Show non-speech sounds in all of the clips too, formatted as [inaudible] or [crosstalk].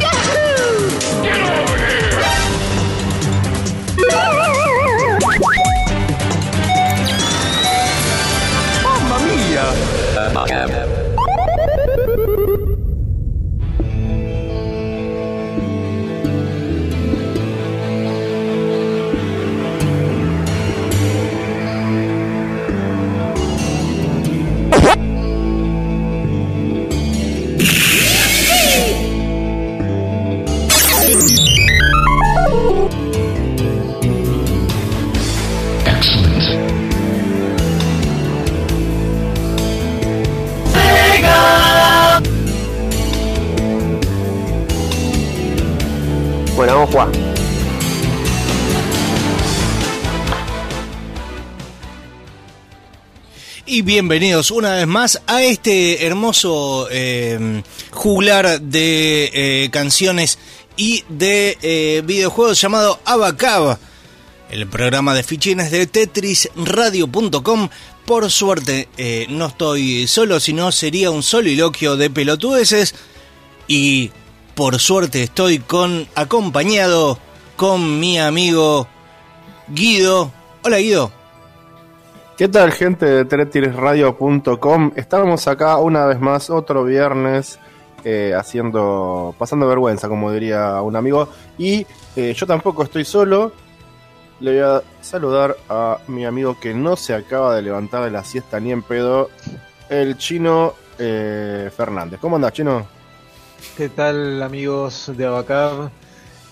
Yeah. Bienvenidos una vez más a este hermoso eh, juglar de eh, canciones y de eh, videojuegos llamado Abacab, el programa de fichines de tetrisradio.com. Por suerte no estoy solo, sino sería un soliloquio de pelotudeces. Y por suerte estoy con acompañado con mi amigo Guido. Hola Guido. ¿Qué tal, gente de TrettiresRadio.com? Estamos acá una vez más, otro viernes, eh, haciendo, pasando vergüenza, como diría un amigo. Y eh, yo tampoco estoy solo. Le voy a saludar a mi amigo que no se acaba de levantar de la siesta ni en pedo, el chino eh, Fernández. ¿Cómo andas, chino? ¿Qué tal amigos de Abacab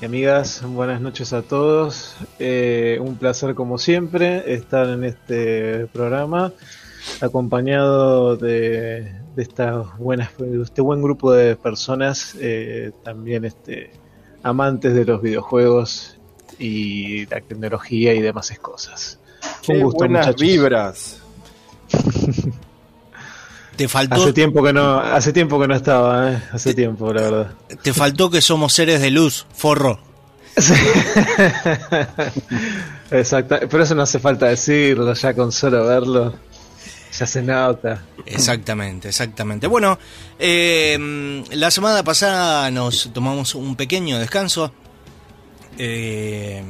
y amigas? Buenas noches a todos. Eh, un placer como siempre estar en este programa acompañado de, de estas buenas, de este buen grupo de personas, eh, también este, amantes de los videojuegos y la tecnología y demás cosas. Qué buenas muchachos. vibras. [laughs] Te faltó, Hace tiempo que no, hace tiempo que no estaba, ¿eh? hace tiempo, la verdad. te faltó que somos seres de luz, forro. [laughs] Exacto, pero eso no hace falta decirlo, ya con solo verlo, ya se nota. Exactamente, exactamente. Bueno, eh, la semana pasada nos tomamos un pequeño descanso. Eh,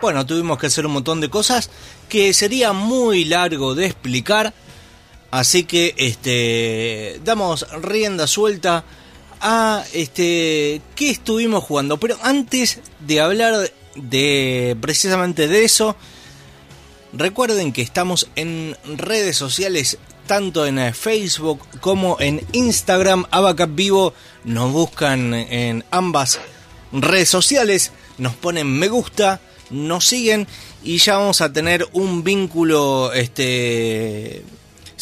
bueno, tuvimos que hacer un montón de cosas que sería muy largo de explicar. Así que este damos rienda suelta a este qué estuvimos jugando. Pero antes de hablar de precisamente de eso, recuerden que estamos en redes sociales tanto en eh, Facebook como en Instagram. Abacap Vivo nos buscan en ambas redes sociales, nos ponen me gusta, nos siguen y ya vamos a tener un vínculo este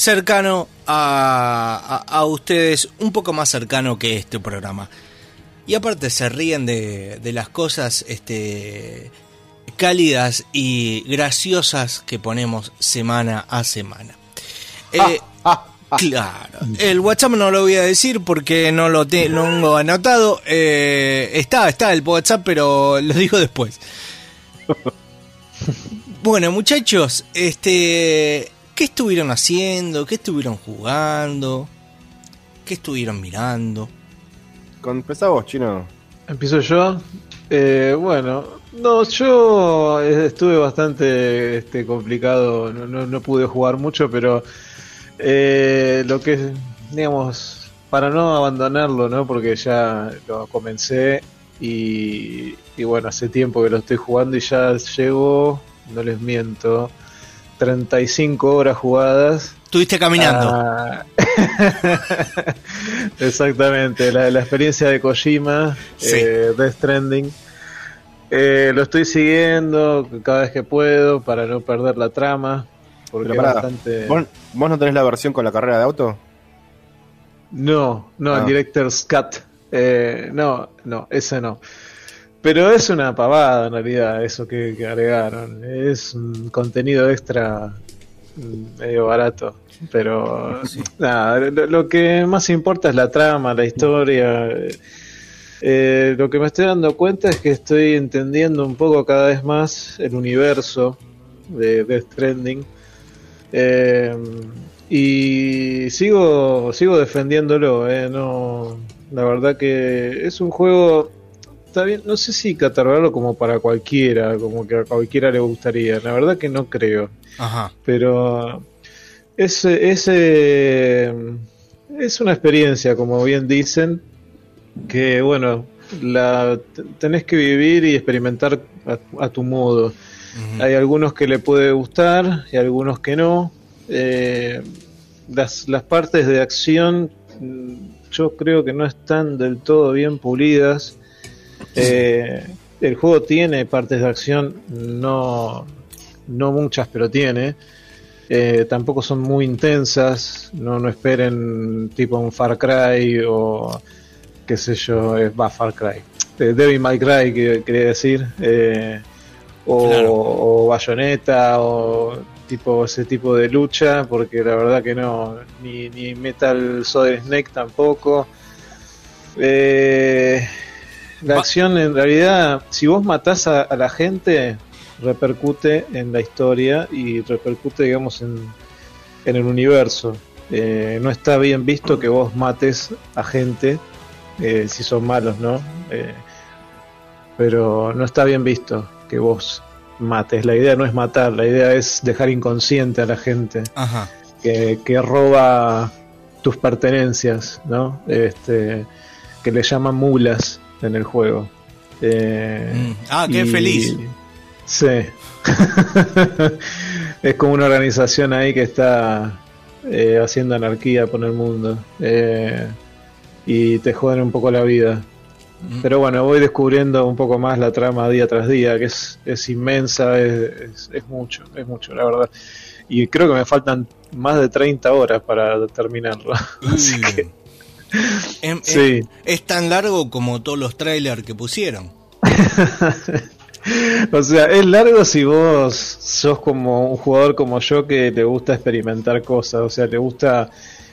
cercano a, a- a ustedes, un poco más cercano que este programa. Y aparte se ríen de, de las cosas este, cálidas y graciosas que ponemos semana a semana. Eh, claro, el WhatsApp no lo voy a decir porque no lo no tengo anotado. Eh, está, está el WhatsApp, pero lo digo después. [laughs] Bueno, muchachos, este, ¿qué estuvieron haciendo? ¿Qué estuvieron jugando? ¿Qué estuvieron mirando? Con empezá vos, chino. Empiezo yo. Eh, bueno, no, yo eh, estuve bastante este, complicado, no, no, no pude jugar mucho, pero eh, lo que, digamos, para no abandonarlo, ¿no? Porque ya lo comencé y, y bueno, hace tiempo que lo estoy jugando y ya llevo, no les miento, 35 horas jugadas. Estuviste caminando. Ah, [laughs] Exactamente, la, la experiencia de Kojima, Sí. eh, Death Stranding. Eh, lo estoy siguiendo cada vez que puedo para no perder la trama. Porque Pero pará, es bastante. ¿Vos, vos no tenés la versión con la carrera de auto? No, no, Ah. el Director's Cut. Eh, no, no, ese no. Pero es una pavada en realidad eso que, que agregaron. Es un contenido extra mm, medio barato. Pero nada, lo, lo que más importa es la trama, la historia. Eh, lo que me estoy dando cuenta es que estoy entendiendo un poco cada vez más el universo de Death Stranding. Eh, y sigo sigo defendiéndolo, eh, no, La verdad que es un juego, está bien, no sé si catalogarlo como para cualquiera, como que a cualquiera le gustaría. La verdad que no creo. Ajá. Pero es, es, eh, es una experiencia, como bien dicen, que bueno, la tenés que vivir y experimentar a, a tu modo. Hay algunos que le puede gustar y algunos que no. Eh, las, las partes de acción mm, yo creo que no están del todo bien pulidas. Eh, el juego tiene partes de acción, no, no muchas, pero tiene. Eh, tampoco son muy intensas, no, no esperen tipo un Far Cry o qué sé yo, es va Far Cry. Eh, Devil May Cry, que- quería decir. eh, o, Claro. o Bayonetta o tipo ese tipo de lucha porque la verdad que no ni, ni Metal Solid Snake tampoco Eh, la acción en realidad si vos matás a, a la gente repercute en la historia y repercute digamos en, en el universo Eh, no está bien visto que vos mates a gente eh, si son malos no Eh, pero no está bien visto que vos mates. La idea no es matar, la idea es dejar inconsciente a la gente Ajá. que, que roba tus pertenencias, ¿no? Este, que le llaman mulas en el juego. Eh, Mm. Ah, qué y- feliz. Sí. [laughs] es como una organización ahí que está eh, haciendo anarquía por el mundo. Eh, y te joden un poco la vida. Mm. Pero bueno, voy descubriendo un poco más la trama día tras día, que es, es inmensa, es, es, es mucho, es mucho, la verdad. Y creo que me faltan más de 30 horas para terminarlo. [laughs] Así Mm. que, Em- em- sí. Es tan largo como todos los trailers que pusieron. [laughs] O sea, es largo si vos sos como un jugador como yo que le gusta experimentar cosas, o sea, le gusta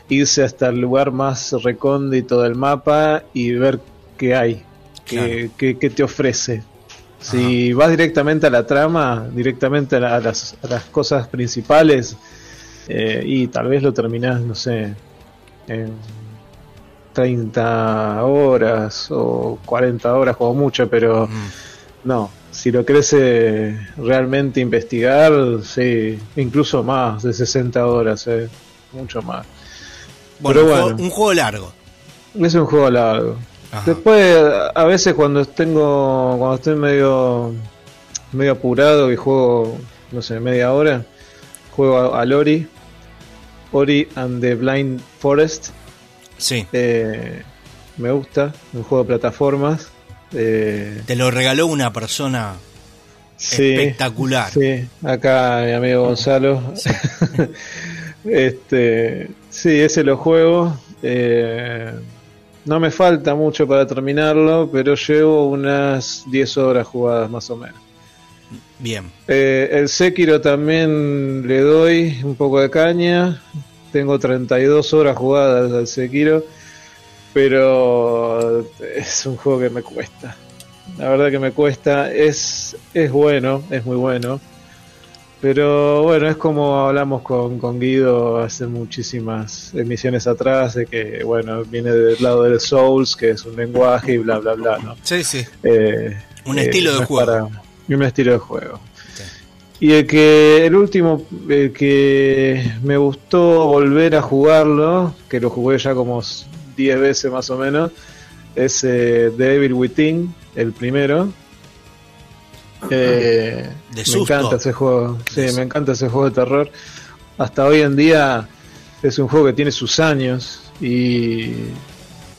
irse hasta el lugar más recóndito del mapa y ver qué hay, qué, Claro. qué- qué te ofrece. Si vas directamente a la trama, directamente a, la- a las, a las cosas principales, eh, y tal vez lo terminás, no sé, en 30 horas o 40 horas como mucho, pero... Mm. No, si lo querés eh, realmente investigar, sí, incluso más de 60 horas, eh, mucho más. Bueno, Pero un, bueno. juego, un juego largo. Es un juego largo. Ajá. Después, a veces cuando tengo, cuando estoy medio, medio apurado y juego, no sé, media hora, juego a- al Ori, Ori and the Blind Forest. Sí. eh, me gusta, un juego de plataformas. eh, Te lo regaló una persona Sí, espectacular. Sí, acá mi amigo Gonzalo. [laughs] este, sí, ese lo juego. eh, no me falta mucho para terminarlo, pero llevo unas 10 horas jugadas más o menos. Bien. Eh, el Sekiro también le doy un poco de caña. Tengo 32 horas jugadas al Sekiro, pero es un juego que me cuesta. La verdad que me cuesta. Es, es bueno, es muy bueno. Pero bueno, es como hablamos con, con Guido hace muchísimas emisiones atrás, de que bueno, viene del lado del Souls, que es un lenguaje y bla, bla, bla, ¿no? Sí, sí. Eh, Un eh, estilo de no es juego. para- y un estilo de juego. Y el que el último el que me gustó volver a jugarlo, que lo jugué ya como 10 veces más o menos, es eh, The Devil Within, el primero. Eh, De me susto. encanta ese juego, sí, De- me encanta ese juego de terror. Hasta hoy en día es un juego que tiene sus años y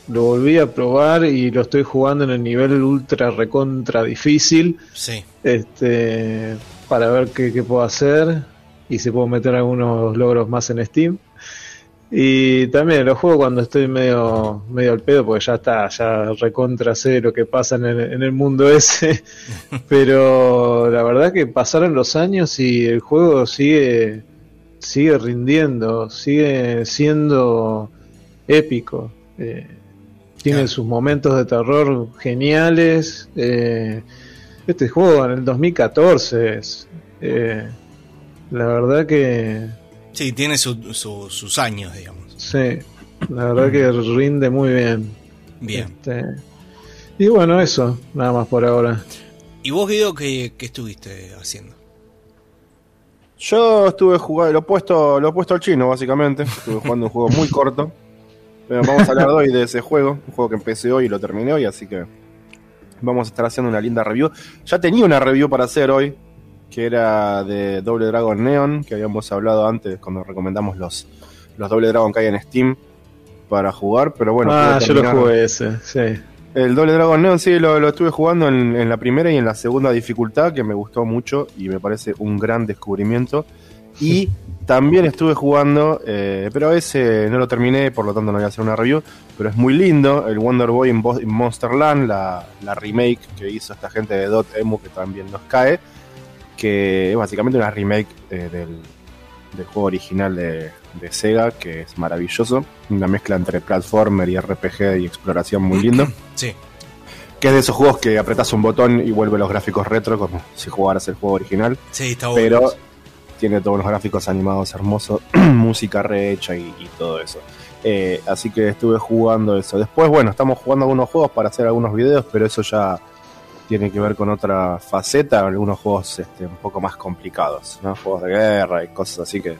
lo volví a probar y lo estoy jugando en el nivel ultra recontra difícil Sí. este para ver qué, qué puedo hacer y si puedo meter algunos logros más en Steam. Y también lo juego cuando estoy medio medio al pedo porque ya está ya recontra sé lo que pasa en el, en el mundo ese. [laughs] Pero la verdad que pasaron los años y el juego sigue sigue rindiendo sigue siendo épico. Eh, tiene sus momentos de terror geniales eh, este juego en el 2014 es, eh, la verdad que Sí, tiene su- su- sus años, digamos. sí, la verdad que rinde muy bien. Bien. Este, y bueno, eso, nada más por ahora. ¿Y vos, Guido, qué, qué estuviste haciendo? Yo estuve jugando, lo he puesto, lo he puesto al chino, básicamente. Estuve jugando un juego muy corto. [laughs] Pero vamos a hablar hoy de ese juego, un juego que empecé hoy y lo terminé hoy, así que vamos a estar haciendo una linda review. Ya tenía una review para hacer hoy, que era de Double Dragon Neon, que habíamos hablado antes cuando recomendamos los, los Double Dragon que hay en Steam para jugar, pero bueno. ah, yo lo jugué ese, sí. El Double Dragon Neon sí, lo, lo estuve jugando en, en la primera y en la segunda dificultad, que me gustó mucho y me parece un gran descubrimiento. Y [laughs] también estuve jugando, eh, pero ese no lo terminé, por lo tanto no voy a hacer una review, pero es muy lindo, el Wonder Boy in, Bo- in Monsterland, la, la remake que hizo esta gente de Dot Emu, que también nos cae, que es básicamente una remake eh, del, del juego original de, de Sega, que es maravilloso, una mezcla entre platformer y RPG y exploración muy lindo. [clears throat] Sí. Que es de esos juegos que apretas un botón y vuelve los gráficos retro, como si jugaras el juego original. Sí, está bueno. Pero tiene todos los gráficos animados hermosos, [clears throat] música rehecha y, todo eso. Eh, así que estuve jugando eso. Después, bueno, estamos jugando algunos juegos para hacer algunos videos, pero eso ya tiene que ver con otra faceta, algunos juegos este, un poco más complicados, ¿no? Juegos de guerra y cosas así que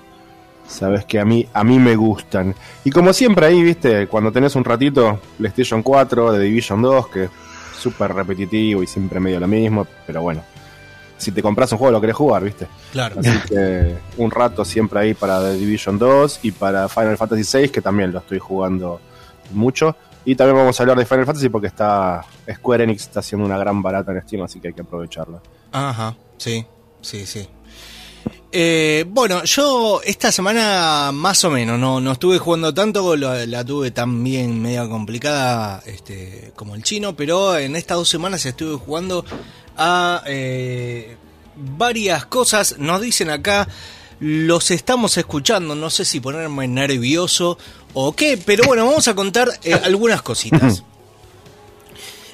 sabes que a mí, a mí me gustan. Y como siempre ahí, viste, cuando tenés un ratito, PlayStation 4, The Division 2, que es súper repetitivo y siempre medio lo mismo, pero bueno, si te compras un juego lo querés jugar, viste. Claro. Así que un rato siempre ahí para The Division 2 y para Final Fantasy VI, que también lo estoy jugando mucho. Y también vamos a hablar de Final Fantasy porque está Square Enix está haciendo una gran barata en Steam, así que hay que aprovecharla. Ajá, sí, sí, sí. Eh, bueno, yo esta semana más o menos, no, no estuve jugando tanto, la, la tuve también media complicada este, como el chino, pero en estas dos semanas estuve jugando a eh, varias cosas. Nos dicen acá, los estamos escuchando, no sé si ponerme nervioso o qué, pero bueno, vamos a contar eh, [laughs] algunas cositas.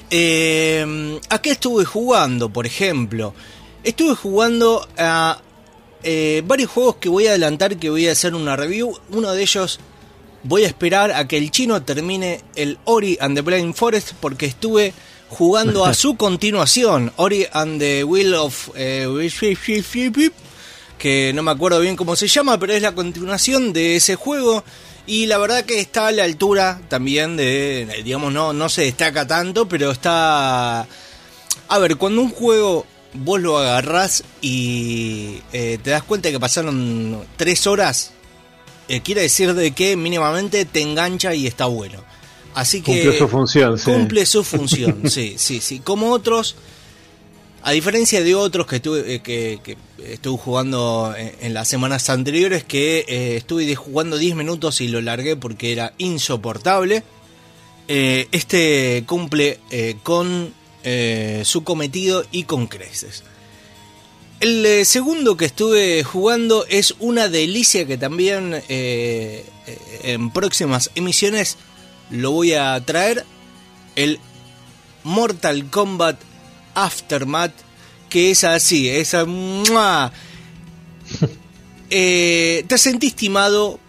Eh, ¿A qué estuve jugando, por ejemplo? Estuve jugando a eh, varios juegos que voy a adelantar, que voy a hacer una review. Uno de ellos voy a esperar a que el chino termine el Ori and the Blind Forest porque estuve jugando a [laughs] su continuación, Ori and the Will of... eh, que no me acuerdo bien cómo se llama, pero es la continuación de ese juego. Y la verdad que está a la altura también de, digamos, no, no se destaca tanto, pero está... A ver, cuando un juego vos lo agarrás y eh, te das cuenta que pasaron tres horas, eh, quiere decir de que mínimamente te engancha y está bueno. Así que Cumplió su función, sí. cumple su [laughs] función, sí, sí, sí. Como otros, a diferencia de otros que estuve, eh, que, que estuve jugando en, en las semanas anteriores, que eh, estuve jugando 10 minutos y lo largué porque era insoportable, eh, este cumple eh, con eh, su cometido y con creces. El eh, segundo que estuve jugando es una delicia que también eh, en próximas emisiones lo voy a traer. El Mortal Kombat Aftermath, que es así, esa... ¡mua! [laughs] Eh, te sentí estimado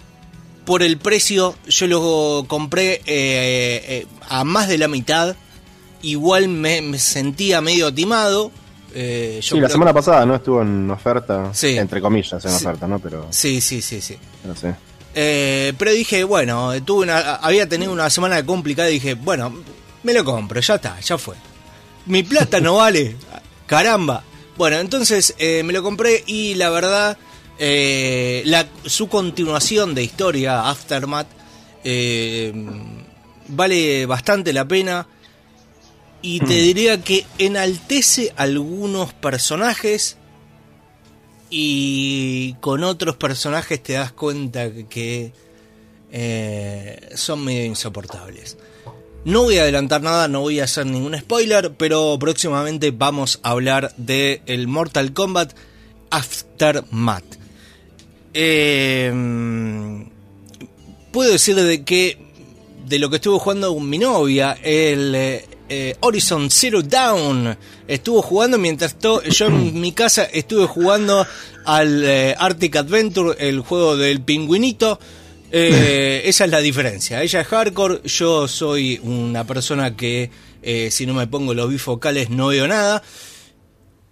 por el precio, yo lo compré eh, eh, a más de la mitad, igual me, me sentía medio timado. eh, yo sí, la semana pasada no estuvo en oferta, Sí. entre comillas en Sí. oferta, ¿no? Pero Sí, sí, sí, sí. no sé. Eh, pero dije, bueno, tuve una, había tenido una semana complicada y dije, bueno, me lo compro, ya está, ya fue. Mi plata no [laughs] vale, caramba. Bueno, entonces eh, me lo compré y la verdad, la, su continuación de historia, Aftermath, vale bastante la pena. Y te diría que enaltece algunos personajes y con otros personajes te das cuenta que, eh, son medio insoportables. No voy a adelantar nada, no voy a hacer ningún spoiler, pero próximamente vamos a hablar de el Mortal Kombat Aftermath. Eh, puedo decir de que de lo que estuvo jugando con mi novia, el eh, Horizon Zero Dawn, estuvo jugando mientras yo en [clears throat] mi casa estuve jugando al eh, Arctic Adventure, el juego del pingüinito, Eh, [laughs] esa es la diferencia. Ella es hardcore, yo soy una persona que si no me pongo los bifocales no veo nada.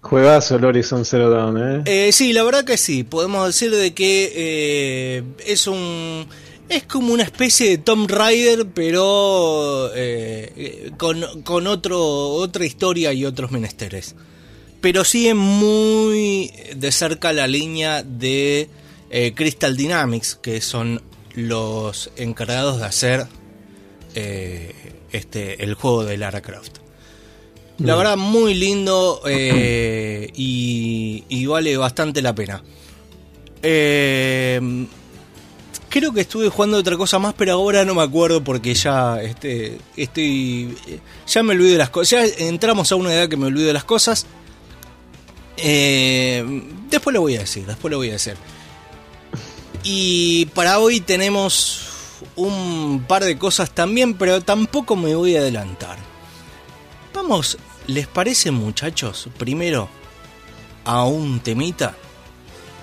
Juegazo el Horizon Zero Dawn, ¿eh? Sí, la verdad que sí. Podemos decir de que es un es como una especie de Tomb Raider, pero eh, eh, con, con otro otra historia y otros menesteres. Pero sigue muy de cerca la línea de eh, Crystal Dynamics, que son los encargados de hacer eh, este el juego de Lara Croft. La verdad, muy lindo y, y vale bastante la pena. Eh, creo que estuve jugando otra cosa más, pero ahora no me acuerdo porque ya este, estoy. Ya me olvido de las cosas. Ya entramos a una edad que me olvido de las cosas. Eh, después lo voy a decir, después lo voy a decir. Y para hoy tenemos un par de cosas también, pero tampoco me voy a adelantar. Vamos, ¿les parece muchachos? Primero a un temita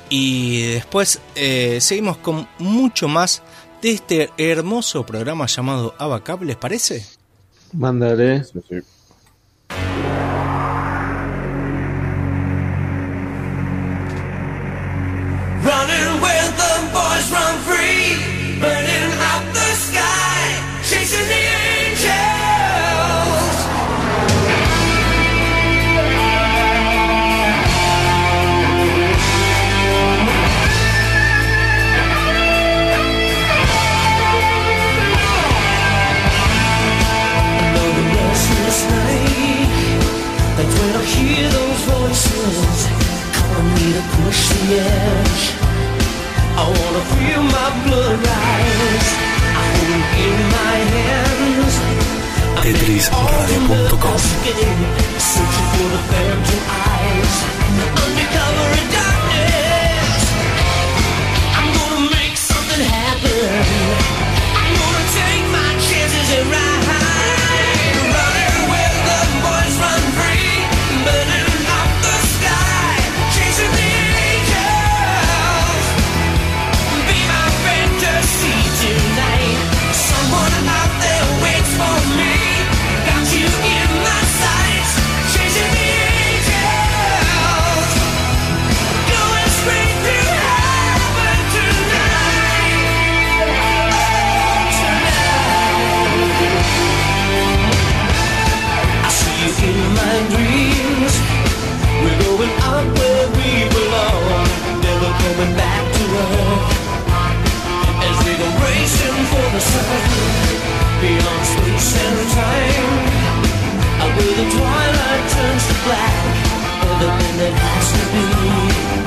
y después eh, seguimos con mucho más de este hermoso programa llamado Abacap, ¿les parece? Mándale. Sí, sí. push the edge I wanna feel my blood rise. I hold in my hands. TetrisRadio.com Searching for the phantom eyes. the twilight turns to black, everything that has to be.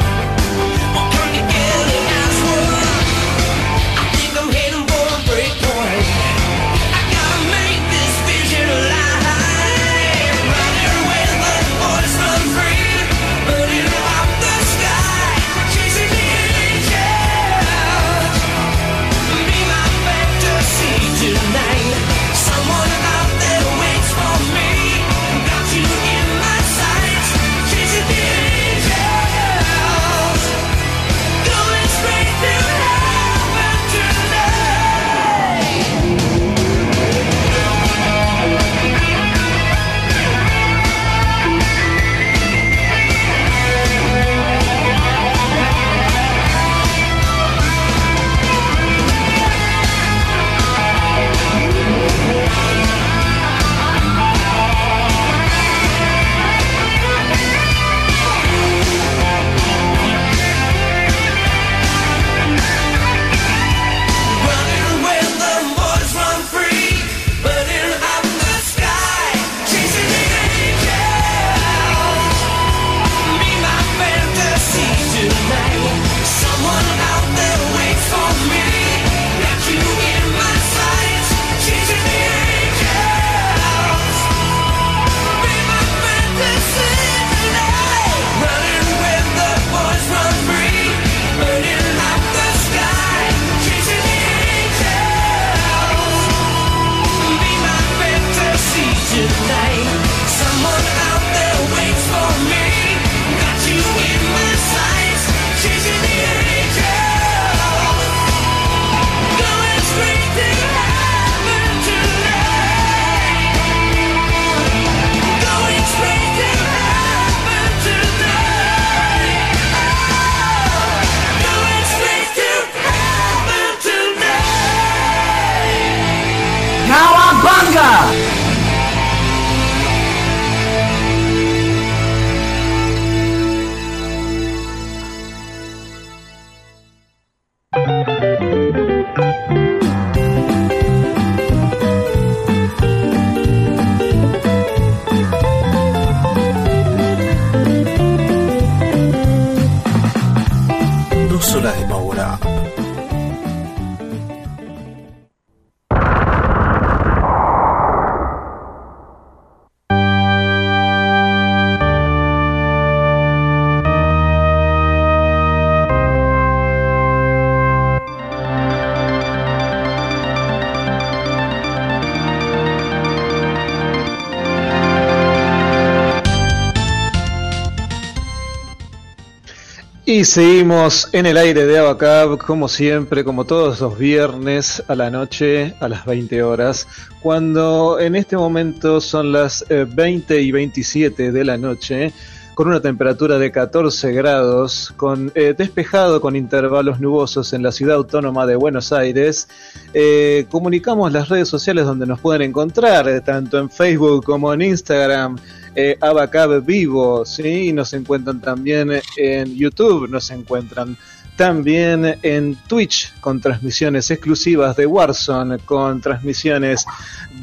Y seguimos en el aire de Abacab, como siempre, como todos los viernes a la noche, a las 20 horas, cuando en este momento son las eh, 20 y 27 de la noche, con una temperatura de 14 grados, con eh, despejado con intervalos nubosos en la ciudad autónoma de Buenos Aires. Eh, comunicamos las redes sociales donde nos pueden encontrar, eh, tanto en Facebook como en Instagram, eh, Abacab Vivo, ¿sí? Nos encuentran también en YouTube, nos encuentran también en Twitch con transmisiones exclusivas de Warzone, con transmisiones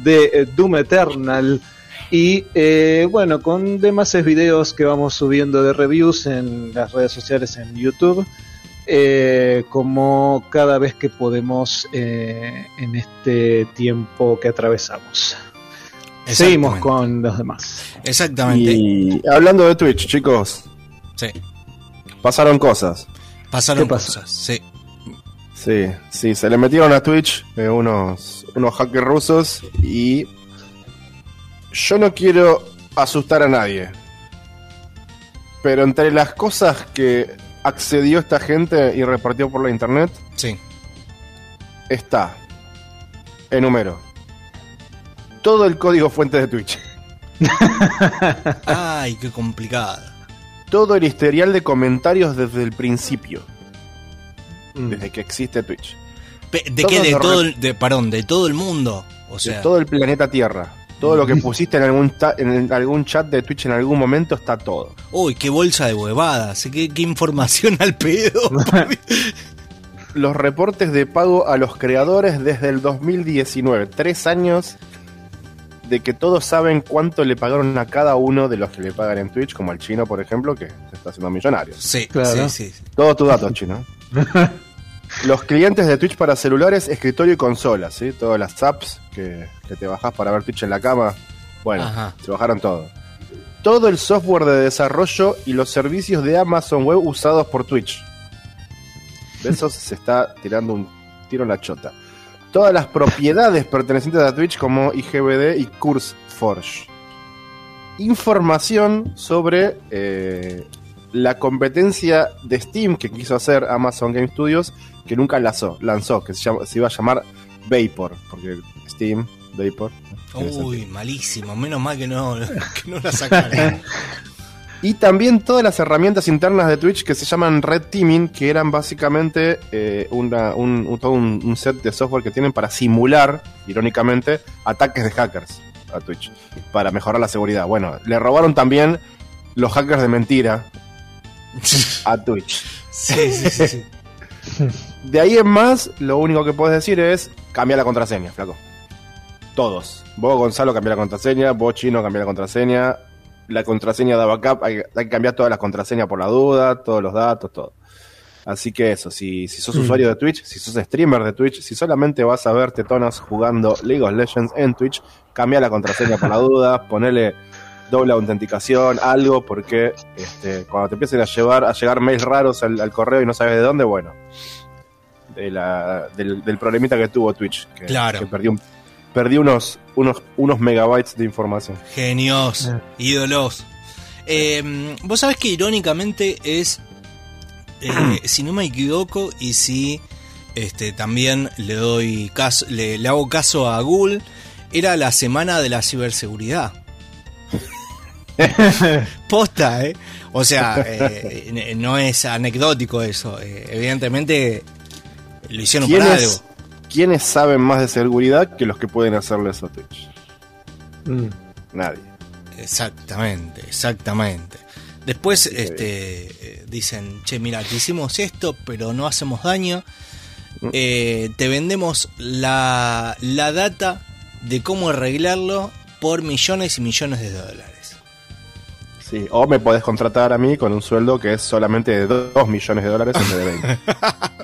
de eh, Doom Eternal y eh, bueno, con demás videos que vamos subiendo de reviews en las redes sociales en YouTube. eh, como cada vez que podemos eh, en este tiempo que atravesamos. Seguimos con los demás. Exactamente. Y hablando de Twitch, chicos, Sí. pasaron cosas. Pasaron cosas. Sí. Sí, sí, se le metieron a Twitch eh, unos, unos hackers rusos y yo no quiero asustar a nadie. Pero entre las cosas que accedió esta gente y repartió por la internet Sí. está, enumero, todo el código fuente de Twitch, [laughs] Ay, qué complicado. todo el historial de comentarios desde el principio, Mm. desde que existe Twitch, Pe- ¿De qué? De los todo, el- de, perdón, de todo el mundo. O sea, de todo el planeta Tierra. Todo lo que pusiste en algún, en algún chat de Twitch en algún momento está todo. uy, qué bolsa de huevadas. Qué, qué información al pedo. [laughs] Los reportes de pago a los creadores desde el 2019. Tres años de que todos saben cuánto le pagaron a cada uno de los que le pagan en Twitch, como al chino, por ejemplo, que se está haciendo millonario. sí, Claro. sí, sí. Todos tus datos, chino. [laughs] Los clientes de Twitch para celulares, escritorio y consolas, ¿sí? Todas las apps que, que te bajás para ver Twitch en la cama. Bueno, Ajá. se bajaron todo. Todo el software de desarrollo y los servicios de Amazon Web usados por Twitch. De esos se está tirando un tiro en la chota. Todas las propiedades pertenecientes a Twitch como IGBD y CurseForge. Información sobre eh, la competencia de Steam que quiso hacer Amazon Game Studios que nunca lanzó, lanzó que se, llama- se iba a llamar Vapor, porque Steam, Vapor. Uy, malísimo. Menos mal que no, [laughs] que no la sacaron. [laughs] Y también todas las herramientas internas de Twitch que se llaman Red Teaming, que eran básicamente eh, una- un, un- todo un, un set de software que tienen para simular, irónicamente, ataques de hackers a Twitch, para mejorar la seguridad. Bueno, le robaron también los hackers de mentira [laughs] a Twitch. sí, sí, sí, sí. [laughs] De ahí en más, lo único que puedes decir es cambia la contraseña, flaco. Todos. Vos, Gonzalo, cambia la contraseña. Vos, Chino, cambia la contraseña. La contraseña de backup, hay, hay que cambiar todas las contraseñas por la duda, todos los datos, todo. Así que eso, si, si sos usuario de Twitch, si sos streamer de Twitch, si solamente vas a ver tetonas jugando League of Legends en Twitch, cambia la contraseña por la duda, [laughs] ponele doble autenticación, algo, porque este, cuando te empiecen a llevar, a llegar mails raros al, al correo y no sabes de dónde, bueno, de la- del, del problemita que tuvo Twitch, que, Claro. que perdió, un- perdió unos, unos, unos megabytes de información. Genios, Ah. ídolos. Eh, Vos sabés que irónicamente es, eh, [clears throat] si no me equivoco, y si este, también le doy caso, le, le hago caso a Google, era la semana de la ciberseguridad. [laughs] Posta, ¿eh? O sea, eh, n- no es anecdótico eso. eh, evidentemente lo hicieron para algo. ¿Quiénes, ¿Quiénes saben más de seguridad que los que pueden hacerle eso a Twitch? Mm. Nadie. Exactamente, exactamente. Después este, eh, dicen, che, mira, te hicimos esto, pero no hacemos daño. eh, te vendemos la, la data de cómo arreglarlo por millones y millones de dólares. Sí, o me podés contratar a mí con un sueldo que es solamente de 2 millones de dólares en vez de 20.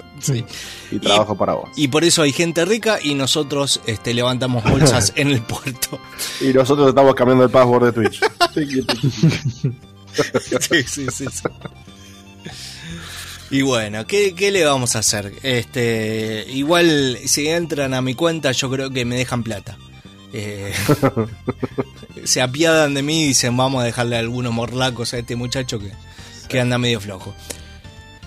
[laughs] Sí. Y trabajo para vos. Y por eso hay gente rica y nosotros este, levantamos bolsas [laughs] en el puerto. Y nosotros estamos cambiando el password de Twitch. [laughs] Sí, sí, sí, sí. Y bueno, ¿qué, qué le vamos a hacer? Este, igual si entran a mi cuenta, yo creo que me dejan plata. Eh, [laughs] se apiadan de mí y dicen vamos a dejarle algunos morlacos a este muchacho que, que anda medio flojo.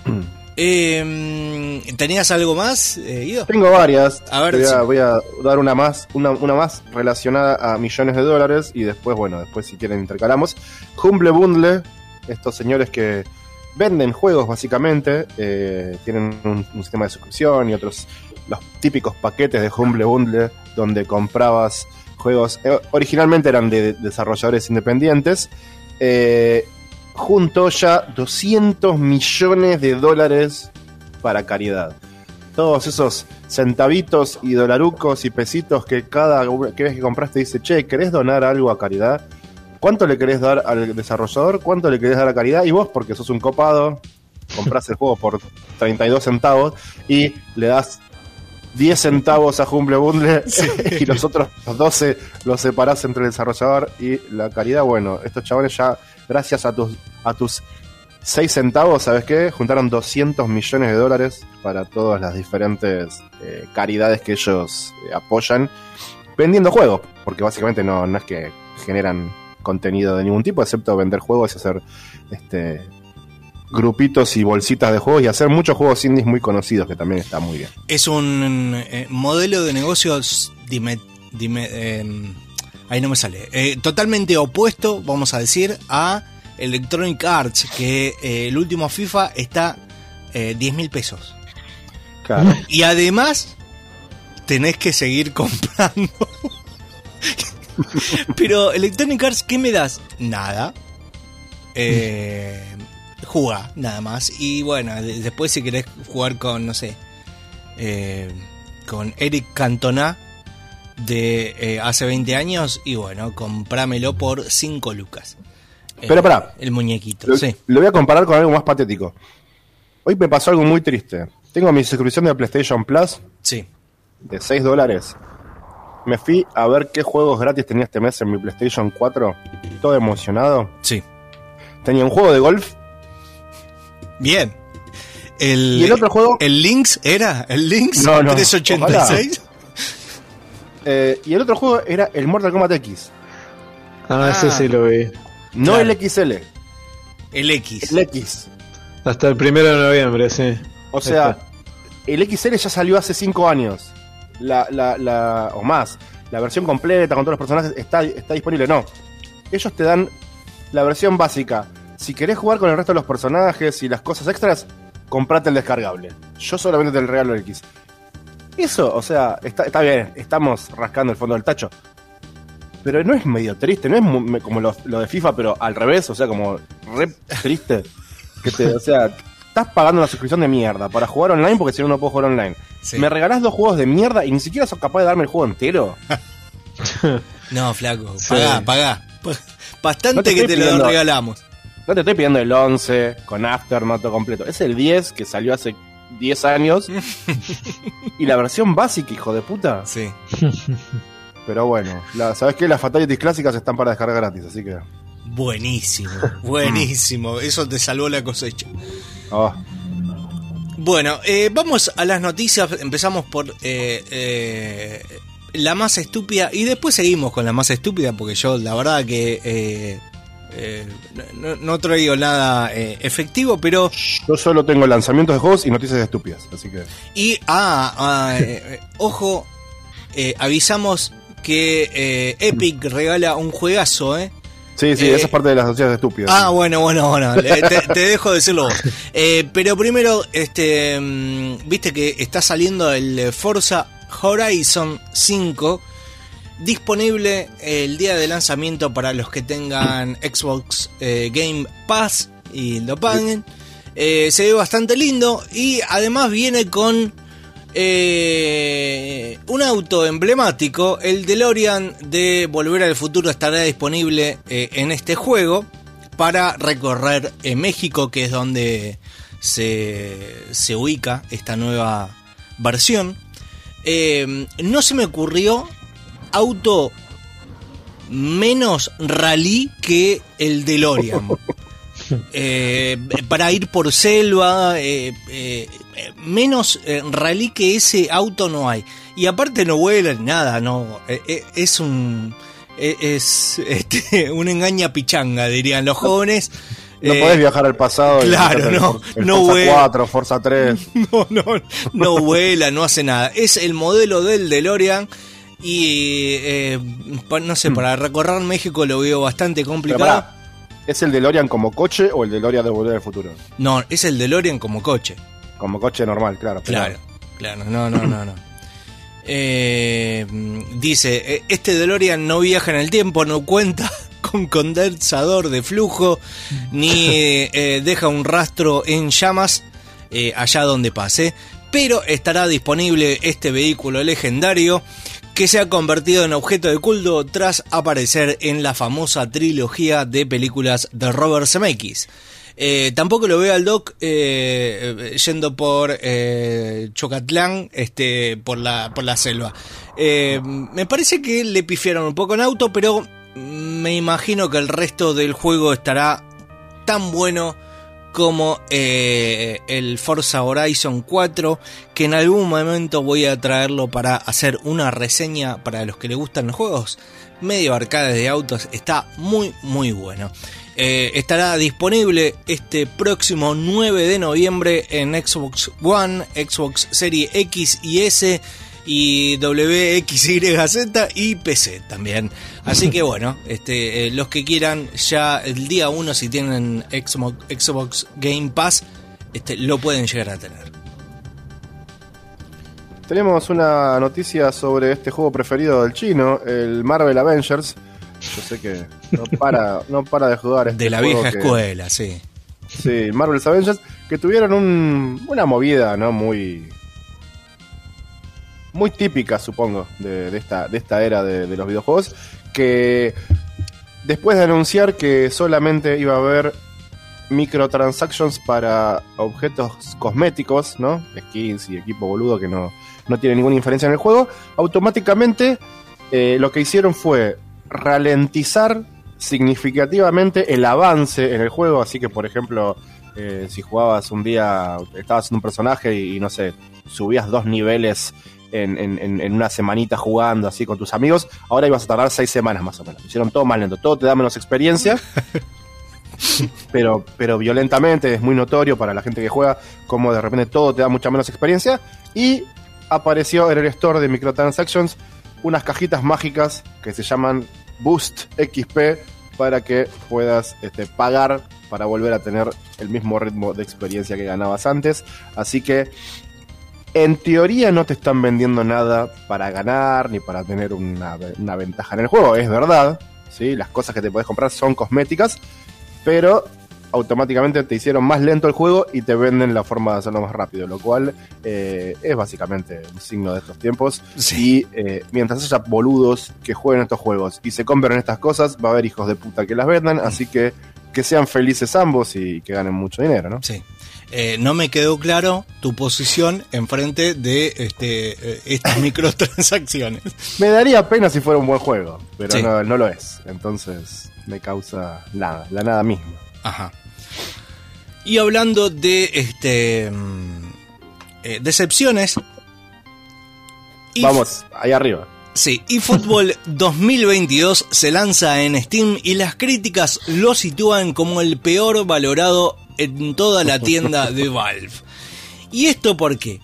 [clears throat] Eh, ¿Tenías algo más, eh, Ido? Tengo varias. A ver, voy, a, sí. voy a dar una más, una, una más relacionada a millones de dólares y después, bueno, después si quieren intercalamos. Humble Bundle, estos señores que venden juegos básicamente, eh, tienen un, un sistema de suscripción y otros, los típicos paquetes de Humble Bundle donde comprabas juegos, eh, originalmente eran de, desarrolladores independientes, eh, junto ya 200 millones de dólares para caridad todos esos centavitos y dolarucos y pesitos que cada que vez que compraste dice, che, ¿querés donar algo a caridad? ¿Cuánto le querés dar al desarrollador? ¿Cuánto le querés dar a caridad? Y vos, porque sos un copado, compras el juego por 32 centavos y le das 10 centavos a Humble Bundle [laughs] y los otros 12 los separás entre el desarrollador y la caridad. Bueno, estos chabones ya, gracias a tus, a tus 6 centavos, ¿sabes qué? Juntaron 200 millones de dólares para todas las diferentes eh, caridades que ellos eh, apoyan vendiendo juegos, porque básicamente no, no es que generan contenido de ningún tipo, excepto vender juegos y hacer este grupitos y bolsitas de juegos y hacer muchos juegos indies muy conocidos, que también está muy bien. Es un eh, modelo de negocios dime, dime, eh, ahí no me sale. Eh, totalmente opuesto, vamos a decir, a Electronic Arts, que eh, el último FIFA está eh, 10 mil pesos. Claro. Y además, tenés que seguir [laughs] comprando. Pero Electronic Arts, ¿qué me das? Nada. Eh, juega, nada más. Y bueno, de- después si querés jugar con, no sé, eh, con Eric Cantona de eh, hace 20 años, y bueno, comprámelo por 5 lucas. Eh, Pero pará. El muñequito, Lo, sí. lo voy a comparar con algo más patético. Hoy me pasó algo muy triste. Tengo mi suscripción de PlayStation Plus Sí. de 6 dólares. Me fui a ver qué juegos gratis tenía este mes en mi PlayStation 4. Todo emocionado. Sí. Tenía un juego de golf Bien. El, ¿Y el otro juego? ¿El Lynx era? ¿El Lynx No, no, 386? Eh, y el otro juego era el Mortal Kombat X. Ah, ese Ah. sí lo vi. No Claro. el XL, El X. el X. Hasta el primero de noviembre, sí. O sea, Está. el XL ya salió hace 5 años. La, la, la, o más. La versión completa con todos los personajes está, está disponible. No. Ellos te dan la versión básica. Si querés jugar con el resto de los personajes y las cosas extras, comprate el descargable. Yo solamente te regalo el X. Eso, o sea, está, está bien, estamos rascando el fondo del tacho. Pero no es medio triste, no es como lo, lo de FIFA, pero al revés, o sea, como re triste. Que te, o sea, estás pagando una suscripción de mierda para jugar online porque si no, no puedo jugar online. Sí. Me regalás dos juegos de mierda y ni siquiera sos capaz de darme el juego entero. [laughs] No, flaco. Sí. Pagá, pagá. Bastante No te que te lo regalamos. No te estoy pidiendo el 11 con Aftermath completo. Es el 10 que salió hace 10 años. [laughs] y la versión básica, hijo de puta. Sí. [laughs] Pero bueno, la, ¿sabes qué? Las Fatalities clásicas están para descargar gratis, así que. Buenísimo, buenísimo. [laughs] Eso te salvó la cosecha. ah, Bueno, eh, vamos a las noticias. Empezamos por eh, eh, la más estúpida y después seguimos con la más estúpida porque yo la verdad que eh, no, no traigo nada eh, efectivo, pero... yo solo tengo lanzamientos de juegos y noticias estúpidas, así que. Y, ah, ah, eh, ojo, avisamos que Epic regala un juegazo, ¿eh? Sí, sí, esa es parte de las noticias estúpidas. Ah, bueno, bueno, bueno. Te, te dejo decirlo vos. Pero primero, este, mm, viste que está saliendo el Forza Horizon 5 disponible el día de lanzamiento para los que tengan Xbox eh, Game Pass y lo paguen. Eh, se ve bastante lindo y además viene con Eh, un auto emblemático, el DeLorean de Volver al Futuro estará disponible en este juego para recorrer México, que es donde se, se ubica esta nueva versión. No se me ocurrió auto menos rally que el DeLorean. [laughs] Eh, para ir por selva, eh, eh, eh, menos rally que ese auto no hay. Y aparte no vuela ni nada, no. es un. Es [laughs] este, un engaña pichanga, dirían los jóvenes. No podés viajar al pasado claro, no, el no Forza vuela. 4, Forza 3. [laughs] No, no, no vuela, no hace nada. Es el modelo del DeLorean. Y eh, no sé, para recorrer México lo veo bastante complicado. pará, ¿Es el DeLorean como coche o el DeLorean de Volver al Futuro? No, es el DeLorean como coche. Como coche normal, claro. Claro, claro, no, no, no, no. [coughs] Eh, dice, eh, este DeLorean no viaja en el tiempo, no cuenta [laughs] con condensador de flujo, ni eh, deja un rastro en llamas eh, allá donde pase, pero estará disponible este vehículo legendario que se ha convertido en objeto de culto tras aparecer en la famosa trilogía de películas de Robert Zemeckis. Eh, tampoco lo veo al Doc eh, eh, yendo por Chocatlán, este, por la, por la selva. Me parece que le pifiaron un poco en auto, pero me imagino que el resto del juego estará tan bueno como eh, el Forza Horizon 4, que en algún momento voy a traerlo para hacer una reseña para los que les gustan los juegos medio arcades de autos. Está muy, muy bueno. Eh, estará disponible este próximo 9 de noviembre en Xbox One, Xbox Series X y S y WXYZ y PC también. Así que bueno, [laughs] este, eh, los que quieran ya el día 1 si tienen Xbox, Xbox Game Pass, este, lo pueden llegar a tener. Tenemos una noticia sobre este juego preferido del chino, el Marvel Avengers. Yo sé que no [laughs] para, no para de jugar este De la juego vieja que- escuela, sí. Sí, Marvel's Avengers, que tuvieron un- una movida, ¿no? Muy. Muy típica, supongo, de, de esta, de esta era de, los videojuegos. Que después de anunciar que solamente iba a haber microtransactions para objetos cosméticos, ¿no? Skins y equipo boludo que no, no tiene ninguna inferencia en el juego, automáticamente eh, lo que hicieron fue ralentizar significativamente el avance en el juego. Así que, por ejemplo, eh, si jugabas un día, estabas en un personaje y, no sé, subías dos niveles en, en- en- en una semanita jugando así con tus amigos, ahora ibas a tardar seis semanas más o menos. Hicieron todo más lento, todo te da menos experiencia. [laughs] pero, pero violentamente es muy notorio para la gente que juega como de repente todo te da mucha menos experiencia y apareció en el store de microtransactions unas cajitas mágicas que se llaman Boost XP para que puedas este, pagar para volver a tener el mismo ritmo de experiencia que ganabas antes. Así que en teoría no te están vendiendo nada para ganar ni para tener una, una ventaja en el juego, es verdad. ¿sí? Las cosas que te puedes comprar son cosméticas, pero automáticamente te hicieron más lento el juego y te venden la forma de hacerlo más rápido, lo cual eh, es básicamente un signo de estos tiempos. Sí. Y eh, mientras haya boludos que jueguen estos juegos y se compren estas cosas, va a haber hijos de puta que las vendan, así que que sean felices ambos y que ganen mucho dinero, ¿no? Sí. Eh, no me quedó claro tu posición enfrente de este, eh, estas [laughs] microtransacciones. Me daría pena si fuera un buen juego, pero Sí. no, no lo es. Entonces me causa nada, la nada misma. Ajá. Y hablando de este mm, eh, decepciones. Vamos, ahí arriba. Sí, eFootball [laughs] 2022 se lanza en Steam y las críticas lo sitúan como el peor valorado en toda la tienda [laughs] de Valve. ¿Y esto por qué?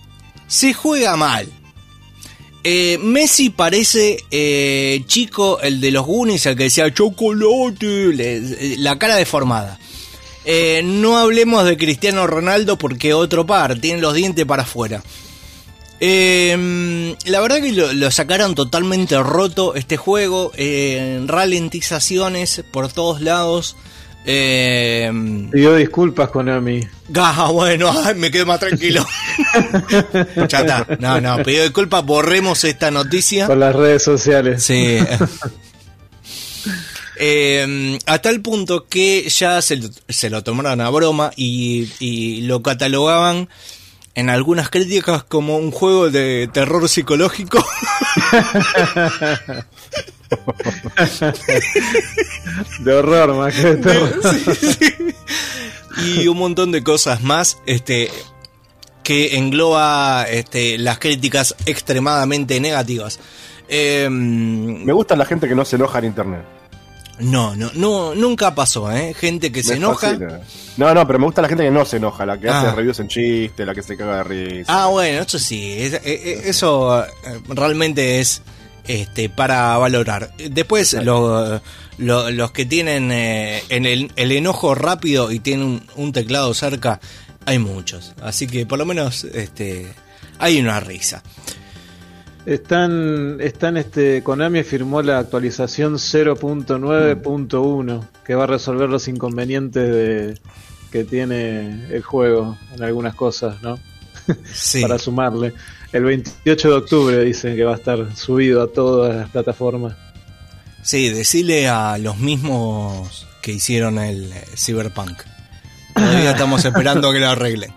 Se juega mal. Eh, Messi parece eh, chico, el de los Goonies, el que decía chocolate, le- la cara deformada. Eh, no hablemos de Cristiano Ronaldo porque otro par, tiene los dientes para afuera. Eh, la verdad que lo, lo sacaron totalmente roto este juego, eh, ralentizaciones por todos lados, Eh, Pidió disculpas Konami. ah, bueno, ay, me quedo más tranquilo. [laughs] ya está. No, no, pido disculpas, borremos esta noticia. Por las redes sociales. Sí. Eh, a tal punto que ya se, lo- se lo tomaron a broma y, y lo catalogaban en algunas críticas como un juego de terror psicológico. De horror más que de terror. y un montón de cosas más este que engloba este, las críticas extremadamente negativas. Eh, Me gusta la gente que no se enoja en internet. No, no, no, nunca pasó, ¿eh? Gente que se enoja. fascina. No, no, pero me gusta la gente que no se enoja, la que Ah. hace reviews en chiste, la que se caga de risa. Ah, bueno, eso sí, es- eh, eh, eso realmente es este para valorar. Después lo- lo- los que tienen eh, en el, el enojo rápido y tienen un, un teclado cerca, hay muchos. Así que por lo menos este hay una risa. Están, están este, Konami firmó la actualización 0.9.1 que va a resolver los inconvenientes de, que tiene el juego en algunas cosas, ¿no? Sí. [laughs] Para sumarle. El 28 de octubre dicen que va a estar subido a todas las plataformas. Sí, decirle a los mismos que hicieron el eh, Cyberpunk. Todavía [laughs] estamos esperando que lo arreglen.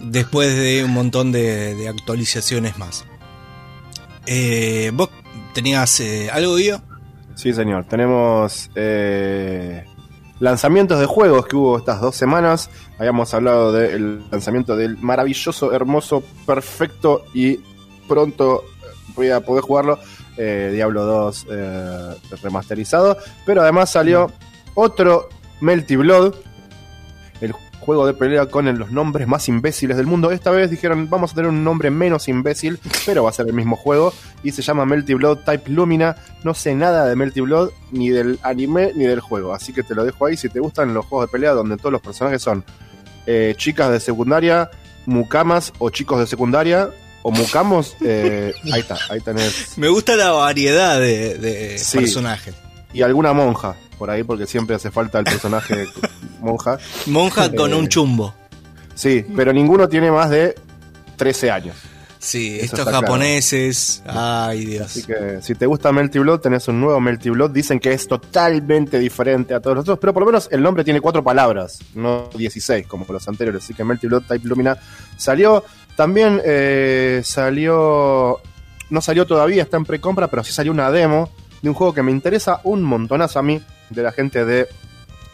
Después de un montón de, de actualizaciones más. Eh, ¿Vos tenías eh, algo, Guido? Sí, señor. Tenemos eh, lanzamientos de juegos que hubo estas dos semanas. Habíamos hablado del lanzamiento del maravilloso, hermoso, perfecto y pronto voy a poder jugarlo. eh, Diablo 2 eh, remasterizado. Pero además salió otro Melty Blood. Juego de pelea con los nombres más imbéciles del mundo. Esta vez dijeron, vamos a tener un nombre menos imbécil, pero va a ser el mismo juego. Y se llama Melty Blood Type Lumina. No sé nada de Melty Blood, ni del anime, ni del juego. Así que te lo dejo ahí. Si te gustan los juegos de pelea donde todos los personajes son eh, chicas de secundaria, mucamas o chicos de secundaria, o mucamos, eh, ahí está, ahí tenés. Me gusta la variedad de, de Sí. personajes. Y alguna monja por ahí, porque siempre hace falta el personaje [laughs] monja. Monja con Eh, un chumbo. Sí, pero ninguno tiene más de 13 años. Sí, eso estos claro. japoneses. Ay, Dios. Así que si te gusta Melty Blood, tenés un nuevo Melty Blood. Dicen que es totalmente diferente a todos los otros, pero por lo menos el nombre tiene cuatro palabras, no 16 como los anteriores. Así que Melty Blood Type Lumina salió. También eh, salió. No salió todavía, está en precompra, pero sí salió una demo de un juego que me interesa un montonazo a mí, de la gente de,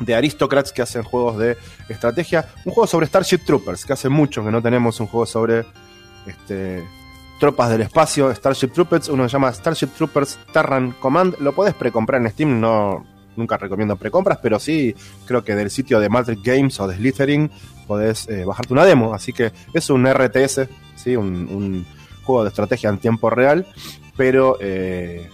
de Aristocrats que hacen juegos de estrategia. Un juego sobre Starship Troopers, que hace mucho que no tenemos un juego sobre este, tropas del espacio, Starship Troopers, uno se llama Starship Troopers Terran Command, lo podés precomprar en Steam, no nunca recomiendo precompras, pero sí creo que del sitio de Matrix Games o de Slithering podés eh, bajarte una demo, así que es un RTS, ¿sí? un, juego de estrategia en tiempo real, pero eh,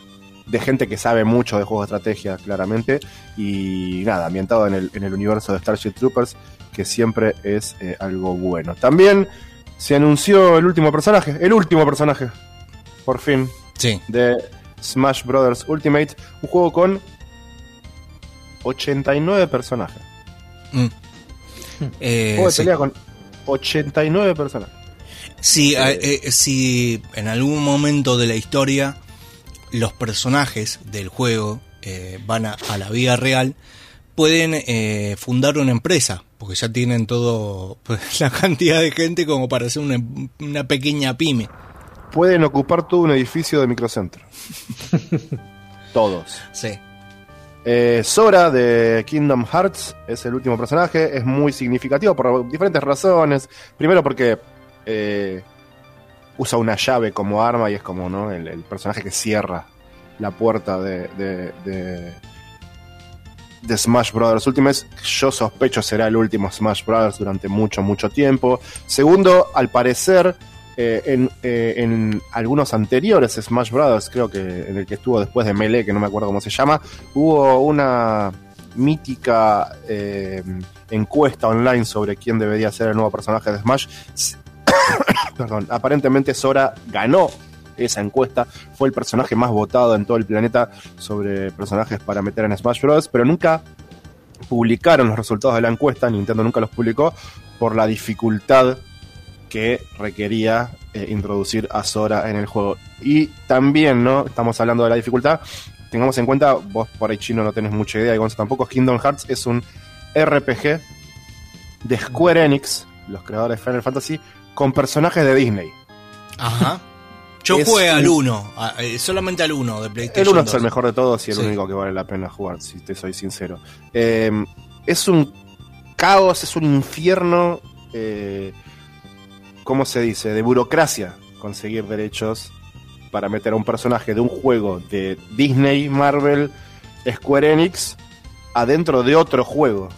de gente que sabe mucho de juegos de estrategia, claramente, y nada, ambientado en el, en el universo de Starship Troopers, que siempre es eh, algo bueno. También se anunció el último personaje, el último personaje, por fin, Sí. de Smash Bros. Ultimate, un juego con 89 personajes. Mm. Eh, juego de sí. pelea con 89 personajes. Si, eh, eh, si en algún momento de la historia los personajes del juego eh, van a, a la vida real, pueden eh, fundar una empresa, porque ya tienen todo pues, [laughs] la cantidad de gente como para hacer una, una pequeña pyme. Pueden ocupar todo un edificio de microcentro. [laughs] Todos. Sí. Eh, Sora de Kingdom Hearts es el último personaje, es muy significativo por diferentes razones. Primero porque eh, usa una llave como arma y es como ¿no? el, personaje que cierra la puerta de, de, de- de Smash Bros. Ultimate. Yo sospecho será el último Smash Bros. durante mucho, mucho tiempo. Segundo, al parecer, eh, en, eh, en algunos anteriores Smash Bros., creo que en el que estuvo después de Melee, que no me acuerdo cómo se llama, hubo una mítica eh, encuesta online sobre quién debería ser el nuevo personaje de Smash. [coughs] Perdón, aparentemente Sora ganó esa encuesta, fue el personaje más votado en todo el planeta sobre personajes para meter en Smash Bros., pero nunca publicaron los resultados de la encuesta, Nintendo nunca los publicó, por la dificultad que requería eh, introducir a Sora en el juego. Y también, ¿no? Estamos hablando de la dificultad. Tengamos en cuenta, vos por ahí chino no tenés mucha idea, y Gonzo tampoco, Kingdom Hearts es un RPG de Square Enix, los creadores de Final Fantasy, con personajes de Disney. Ajá. Yo Es jugué al un- 1, a- eh, solamente al 1 de El PlayStation. 1 es el 2. mejor de todos y el Sí. único que vale la pena jugar, si te soy sincero. Eh, es un caos, es un infierno, eh, ¿cómo se dice? De burocracia conseguir derechos para meter a un personaje de un juego de Disney, Marvel, Square Enix adentro de otro juego.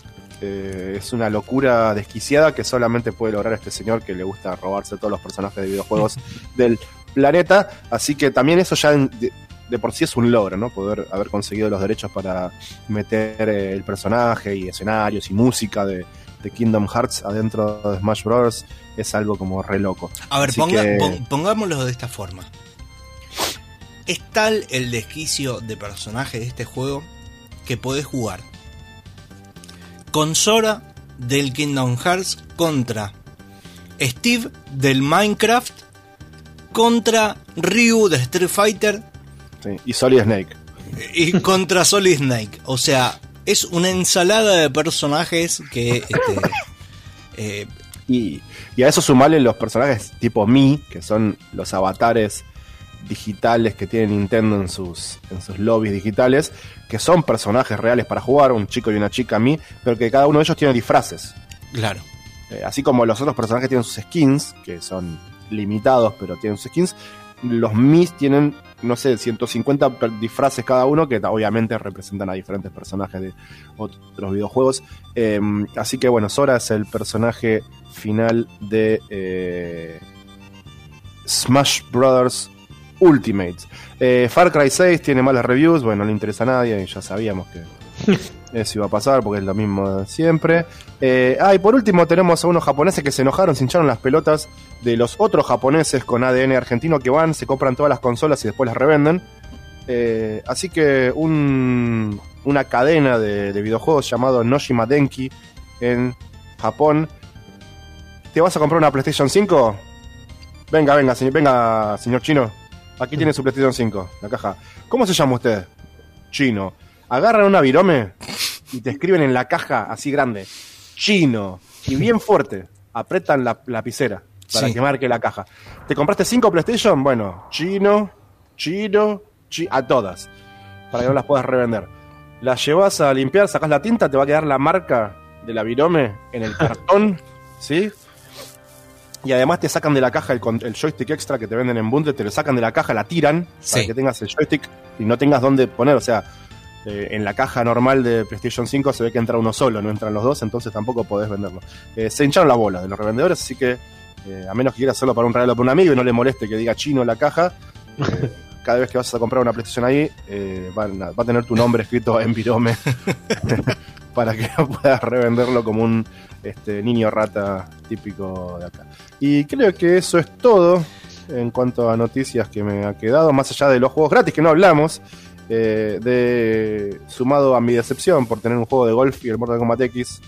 Eh, es una locura desquiciada que solamente puede lograr este señor que le gusta robarse todos los personajes de videojuegos [laughs] del planeta. Así que también eso ya de, de por sí es un logro, ¿no? Poder haber conseguido los derechos para meter eh, el personaje y escenarios y música de, de Kingdom Hearts adentro de Smash Bros. es algo como re loco. A ver, ponga- que- pongámoslo de esta forma. Es tal el desquicio de personaje de este juego que podés jugar con Sora del Kingdom Hearts contra Steve del Minecraft contra Ryu de Street Fighter Sí, Y Solid Snake. y contra Solid Snake. O sea, es una ensalada de personajes que este, [laughs] eh, Y, y a eso sumarle los personajes tipo Mi, que son los avatares digitales que tiene Nintendo en sus, en sus lobbies digitales, que son personajes reales para jugar, un chico y una chica Mi, pero que cada uno de ellos tiene disfraces. claro. Eh, así como los otros personajes tienen sus skins, que son limitados, pero tienen sus skins, los Mis tienen, no sé, 150 per- disfraces cada uno, que obviamente representan a diferentes personajes de otros videojuegos. Eh, así que bueno, Sora es el personaje final de eh, Smash Brothers Ultimate. Eh, Far Cry 6 tiene malas reviews, bueno, no le interesa a nadie, ya sabíamos que [laughs] eso iba a pasar porque es lo mismo de siempre. Eh, ah, y por último tenemos a unos japoneses que se enojaron, se hincharon las pelotas de los otros japoneses con ADN argentino que van, se compran todas las consolas y después las revenden. Eh, así que un- una cadena de, de videojuegos llamado Noshima Denki en Japón. ¿Te vas a comprar una PlayStation 5? Venga, venga, señor, venga, señor chino. Aquí tiene su PlayStation 5, la caja. ¿Cómo se llama usted? Chino. Agarran una virome y te escriben en la caja así grande. Chino. Y bien fuerte. Apretan la lapicera para Sí. que marque la caja. ¿Te compraste cinco PlayStation? Bueno, chino, chino, chi- a todas. Para que no las puedas revender. Las llevas a limpiar, sacas la tinta, te va a quedar la marca de la virome en el cartón. ¿Sí? Y además te sacan de la caja el, el joystick extra que te venden en bundle, te lo sacan de la caja, la tiran para que tengas el joystick y no tengas dónde poner. O sea, eh, en la caja normal de PlayStation 5 se ve que entra uno solo, no entran los dos, entonces tampoco podés venderlo. Eh, se hincharon la bola de los revendedores, así que eh, a menos que quieras solo para un regalo para un amigo y no le moleste que diga chino la caja, [laughs] cada vez que vas a comprar una PlayStation ahí, eh, van a- va a tener tu nombre escrito en virome [laughs] para que [laughs] puedas revenderlo como un este, niño rata típico de acá. Y creo que eso es todo en cuanto a noticias que me ha quedado, más allá de los juegos gratis que no hablamos, eh, de sumado a mi decepción por tener un juego de golf y el Mortal Kombat X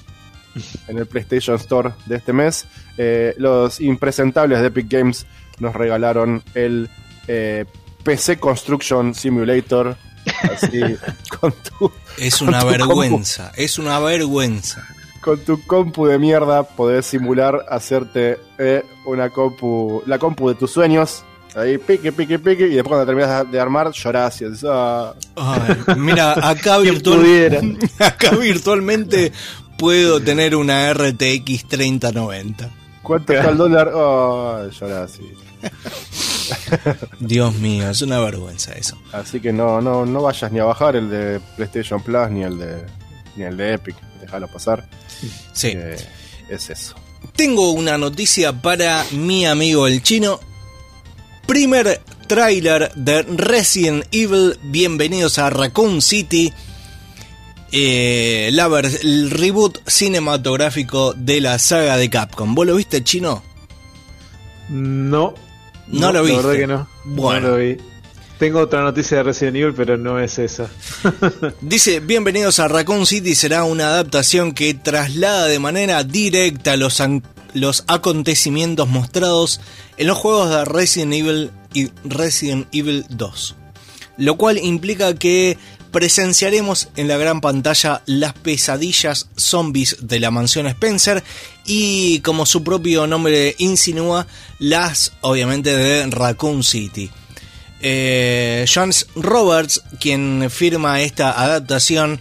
en el PlayStation Store de este mes, eh, los impresentables de Epic Games nos regalaron el eh, PC Construction Simulator. Así, [laughs] con tu, Es una vergüenza, es una vergüenza. con tu compu de mierda podés simular hacerte eh, una compu, la compu de tus sueños. Ahí pique, pique, pique. Y después cuando terminas de armar, llorás y ah, Ay, mira, acá, virtual- [laughs] acá virtualmente puedo tener una RTX 3090. ¿cuánto está el dólar? Oh, llorás. sí. [laughs] Dios mío, es una vergüenza eso. Así que no, no, no vayas ni a bajar el de PlayStation Plus ni el de, ni el de Epic. Déjalo pasar. Sí. que es eso. Tengo una noticia para mi amigo el chino. Primer tráiler de Resident Evil. Bienvenidos a Raccoon City. Eh, la el reboot cinematográfico de la saga de Capcom. ¿Vos lo viste, chino? No. No lo La viste. verdad que no. Bueno. No lo vi. Tengo otra noticia de Resident Evil, pero no es esa. [laughs] Dice, bienvenidos a Raccoon City, será una adaptación que traslada de manera directa los, los acontecimientos mostrados en los juegos de Resident Evil y Resident Evil 2. Lo cual implica que presenciaremos en la gran pantalla las pesadillas zombies de la mansión Spencer y como su propio nombre insinúa, las obviamente de Raccoon City. Eh, Roberts, quien firma esta adaptación,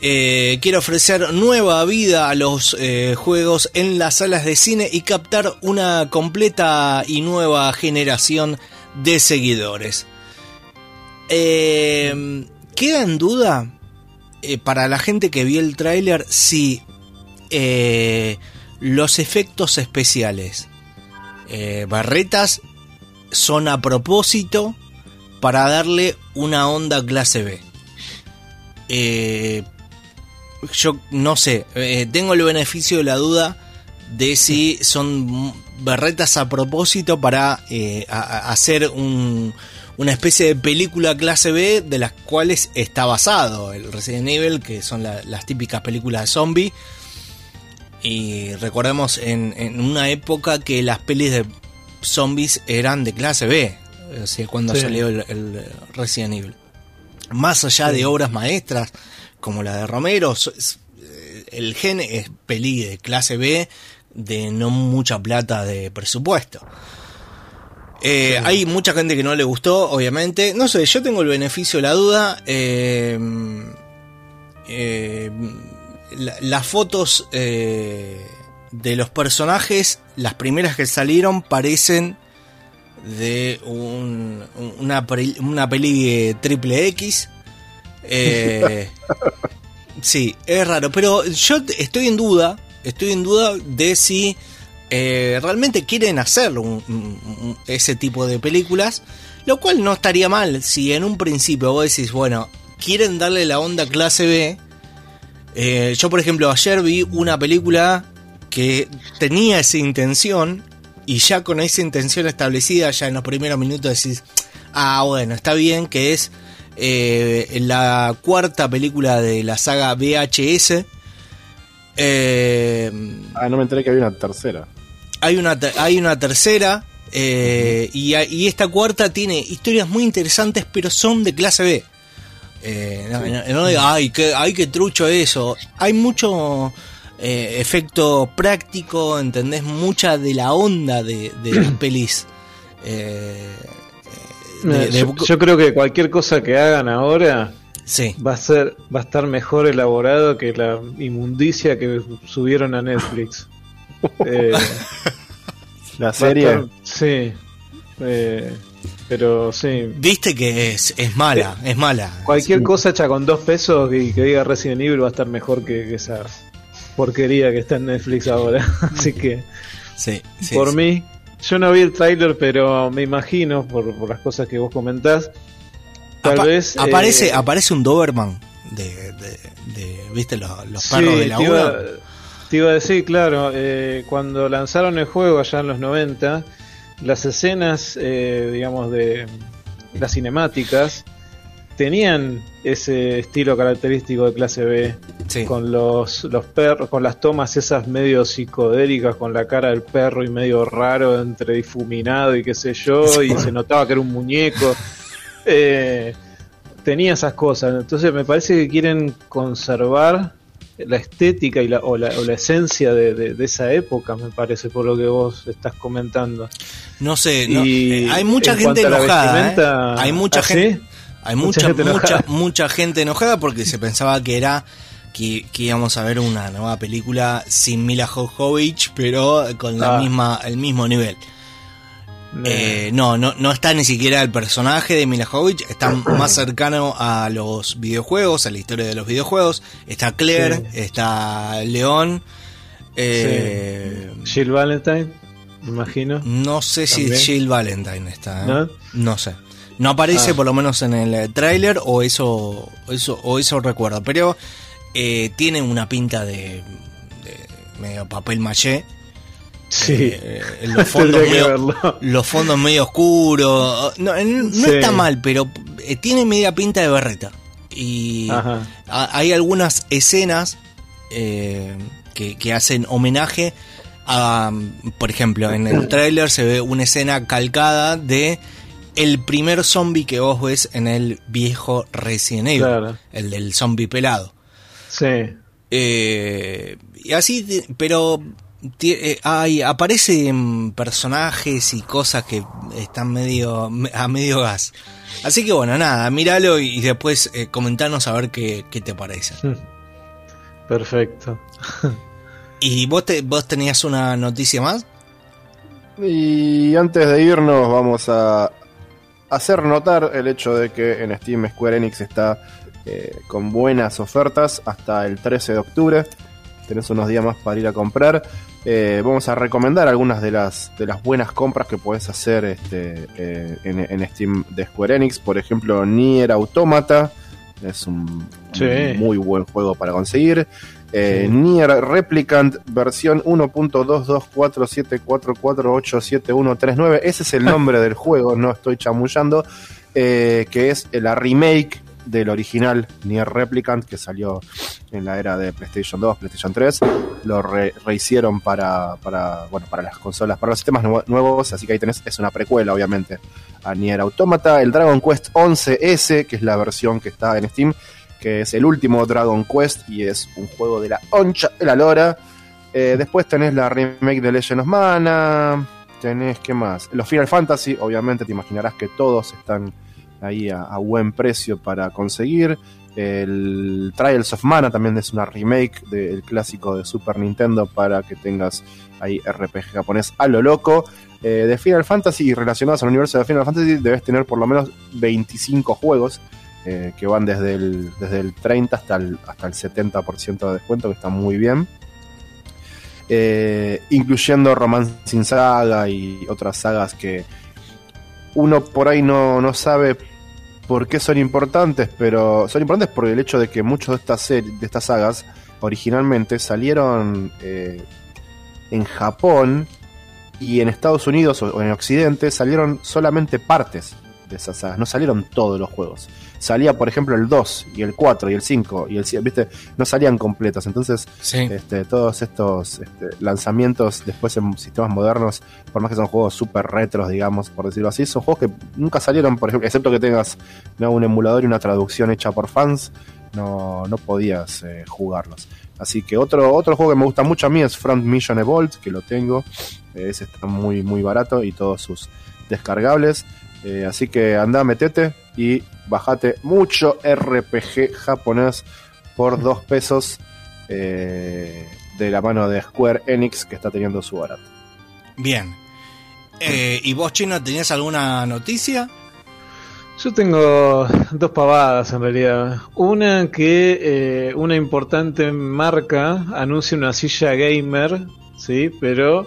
eh, quiere ofrecer nueva vida a los eh, juegos en las salas de cine y captar una completa y nueva generación de seguidores. Eh, queda en duda eh, para la gente que vio el tráiler si eh, los efectos especiales, eh, barretas, son a propósito para darle una onda clase B. Eh, yo no sé, tengo el beneficio de la duda de si son berretas a propósito para hacer un- una especie de película clase B de las cuales está basado el Resident Evil, que son la- las típicas películas de zombie. Y recordemos en, en una época que las pelis de zombies eran de clase B, o sea, cuando Sí. salió el, el Resident Evil. Más allá de obras maestras como la de Romero, el gen es peli de clase B de no mucha plata de presupuesto. Eh, Hay mucha gente que no le gustó, obviamente. No sé, yo tengo el beneficio de la duda. Eh, eh, la- las fotos eh, de los personajes, las primeras que salieron, parecen de un- una, una peli triple X. [laughs] Sí, es raro, pero yo estoy en duda, estoy en duda de si eh, realmente quieren hacer un- ese tipo de películas, lo cual no estaría mal si en un principio vos decís, bueno, quieren darle la onda clase B. Eh, yo, por ejemplo, ayer vi una película que tenía esa intención y ya con esa intención establecida, ya en los primeros minutos decís, ah, bueno, está bien, que es eh, la cuarta película de la saga VHS. Eh, Ah, no me enteré que había una tercera. Hay una, hay una tercera eh, y, esta cuarta tiene historias muy interesantes, pero son de clase B. Eh, no, no- ay, qué, ay, qué trucho eso. Hay mucho eh, efecto práctico, ¿entendés? Mucha de la onda de, de las [clears throat] pelis. Eh, de- de- yo, yo creo que cualquier cosa que hagan ahora sí, va a ser va a estar mejor elaborado que la inmundicia que subieron a Netflix. Eh, [laughs] La serie. sí. Eh, pero sí. viste que es, es mala, es mala. Cualquier cosa hecha con dos pesos y que diga Resident Evil va a estar mejor que, que esa porquería que está en Netflix ahora. [laughs] Así que, Sí, sí, por sí. mí, yo no vi el tráiler, pero me imagino, por, por las cosas que vos comentás, tal Apa- vez... eh, aparece, aparece un Doberman de, de, de- viste los, los Sí, de la iba. Te iba a decir, claro, eh, cuando lanzaron el juego allá en los 90, las escenas, eh, digamos, de las cinemáticas, tenían ese estilo característico de clase B, Sí. con los, los perros, con las tomas esas medio psicodélicas, con la cara del perro y medio raro, entre difuminado y qué sé yo, y se notaba que era un muñeco. Eh, tenía esas cosas, entonces me parece que quieren conservar la estética y la, o, la, o la esencia de, de- de esa época, me parece, por lo que vos estás comentando. No sé, no, eh, hay mucha en gente enojada. ¿eh? Hay mucha ¿Ah, gente. Hay Mucha mucha, mucha gente enojada porque se pensaba que era que, que íbamos a ver una nueva película sin Mila Jovovich, pero con la Ah. misma, el mismo nivel. Eh, no, no, no está ni siquiera el personaje de Mila Jovovich, está más cercano a los videojuegos, a la historia de los videojuegos. Está Claire, Sí. está León. Eh, Jill Valentine, me imagino. No sé si. Jill Valentine está. ¿eh? ¿No? ¿No? sé. No aparece Ah. por lo menos en el tráiler o eso, eso o eso recuerdo. Pero eh, tiene una pinta de, de medio papel maché. Sí. Eh, los [laughs] fondos medio, verlo. los fondos medio oscuros. No, no Sí. está mal, pero eh, tiene media pinta de berreta. Y hay algunas escenas eh, que, que hacen homenaje a, por ejemplo, en el [clears throat] tráiler se ve una escena calcada de el primer zombie que vos ves en el viejo Resident Evil, Claro. el del zombie pelado. Sí. Eh, y así, pero eh, hay, aparecen personajes y cosas que están medio a medio gas. Así que bueno, nada, míralo y, y después eh, comentanos a ver qué, qué te parece. Perfecto. [laughs] ¿Y vos, te, vos tenías una noticia más? Y antes de irnos vamos a hacer notar el hecho de que en Steam Square Enix está eh, con buenas ofertas hasta el 13 de octubre. Tenés unos días más para ir a comprar. Eh, vamos a recomendar algunas de las, de las buenas compras que podés hacer este, eh, en, en Steam de Square Enix. Por ejemplo, Nier Automata. Es un, Sí. un muy buen juego para conseguir. Eh, Sí. Nier Replicant versión 1.22474487139. Ese es el [laughs] nombre del juego, no estoy chamullando. eh, que es la remake del original Nier Replicant que salió en la era de PlayStation 2, PlayStation 3. Lo re- rehicieron para, para, bueno, para las consolas, para los sistemas nuevo- nuevos. Así que ahí tenés, es una precuela, obviamente, a Nier Automata. El Dragon Quest 11S, que es la versión que está en Steam que es el último Dragon Quest y es un juego de la oncha de la lora. Eh, después tenés la remake de Legend of Mana. Tenés, ¿qué más? Los Final Fantasy, obviamente te imaginarás que todos están ahí a, buen precio para conseguir. El Trials of Mana también es una remake del clásico de Super Nintendo para que tengas ahí RPG japonés a lo loco. Eh, de Final Fantasy y relacionados al universo de Final Fantasy debes tener por lo menos 25 juegos eh, que van desde el, desde el 30 hasta el, hasta el 70% de descuento, que está muy bien. Eh, incluyendo Romancing Saga y otras sagas que uno por ahí no, no sabe por qué son importantes, pero son importantes por el hecho de que muchos de estas, de estas sagas originalmente salieron eh, en Japón y en Estados Unidos o en Occidente salieron solamente partes de esas sagas, no salieron todos los juegos. Salía, por ejemplo, el 2 y el 4 y el 5 y el 7, ¿viste? No salían completos. Entonces, Sí. este, todos estos este, lanzamientos después en sistemas modernos, por más que son juegos súper retros, digamos, por decirlo así, son juegos que nunca salieron, por ejemplo, excepto que tengas ¿no? un emulador y una traducción hecha por fans, no, no podías eh, jugarlos. Así que otro, otro juego que me gusta mucho a mí es Front Mission Evolved, que lo tengo. Ese está muy, muy barato y todos sus descargables. Eh, así que anda, metete y bajate mucho RPG japonés por [laughs] dos pesos eh, de la mano de Square Enix que está teniendo su barato. Bien. Eh, ¿Y vos, Chino, tenías alguna noticia? Yo tengo dos pavadas en realidad. Una que eh, una importante marca anuncia una silla gamer, sí, pero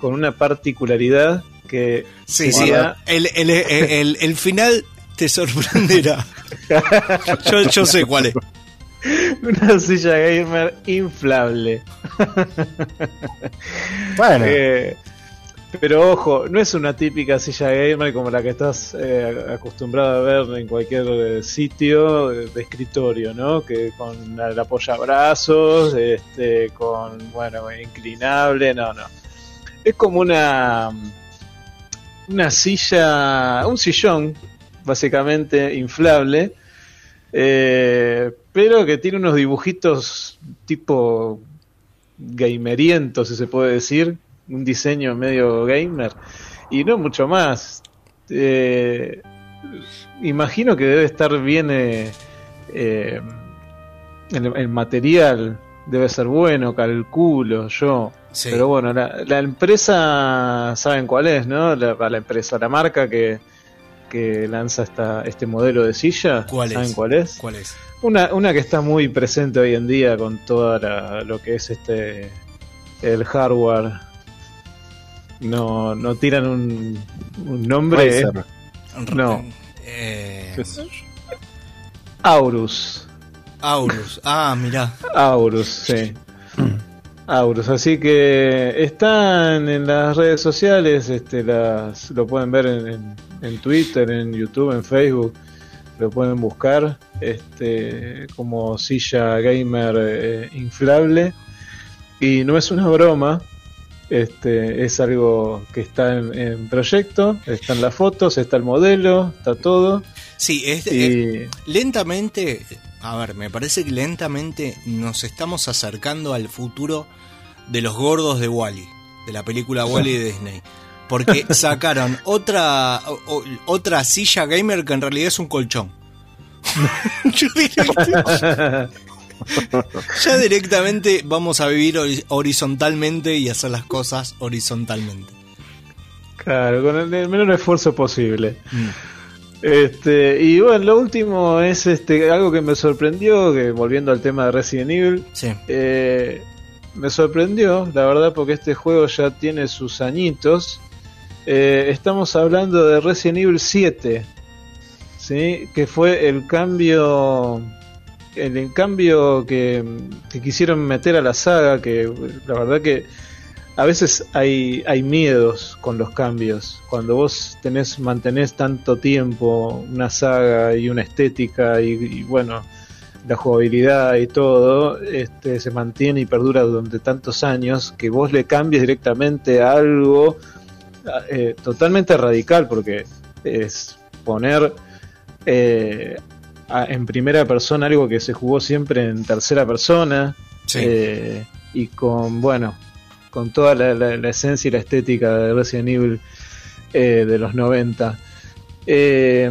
con una particularidad que Sí, sería- sí. El, el, el, el- el final te sorprenderá. Yo, yo sé cuál es. una silla gamer inflable. Bueno, Eh, pero ojo, no es una típica silla gamer como la que estás eh, acostumbrado a ver en cualquier eh, sitio de, de escritorio, ¿no? Que con el apoyabrazos, este, con, bueno, inclinable, no, no. Es como una, una silla, un sillón, básicamente inflable, eh, pero que tiene unos dibujitos tipo gameriento, si se puede decir, un diseño medio gamer, y no mucho más. Eh, imagino que debe estar bien eh, eh, el, el material, debe ser bueno, calculo yo. Sí. Pero bueno, la, la empresa, ¿saben cuál es, no? La, la empresa, la marca que, que lanza esta, este modelo de silla, ¿Cuál ¿saben es? cuál es? ¿Cuál es? Una, una que está muy presente hoy en día con todo lo que es este el hardware. No, no tiran un, un nombre. ¿eh? No. Eh. Aurus. Aurus. Ah, mirá. Aurus, sí. [clears throat] Aurus, así que están en las redes sociales, este, las, lo pueden ver en, en- en Twitter, en YouTube, en Facebook, lo pueden buscar este, como silla gamer eh, inflable. Y no es una broma, este, es algo que está en, en proyecto, están las fotos, está el modelo, está todo. Sí, es, es- y lentamente, a ver, me parece que lentamente nos estamos acercando al futuro de los gordos de Wally, de la película Wally de Disney. Porque [laughs] sacaron otra o- otra silla gamer que en realidad es un colchón. [laughs] Yo ya directamente vamos a vivir hori- horizontalmente y hacer las cosas horizontalmente. Claro, con el, el menor esfuerzo posible. Mm. Este, y bueno, lo último es este algo que me sorprendió, que volviendo al tema de Resident Evil, Sí, eh, me sorprendió, la verdad, porque este juego ya tiene sus añitos. Eh, estamos hablando de Resident Evil 7, ¿sí? que fue el cambio, el, el cambio que, que quisieron meter a la saga, que la verdad que a veces hay, hay miedos con los cambios. Cuando vos tenés, mantenés tanto tiempo una saga y una estética y, y bueno, la jugabilidad y todo, este, se mantiene y perdura durante tantos años que vos le cambies directamente a algo eh, totalmente radical porque es poner eh, a- en primera persona algo que se jugó siempre en tercera persona sí. eh, y con, bueno, con toda la, la- la esencia y la estética de Resident Evil eh, de los 90. Eh,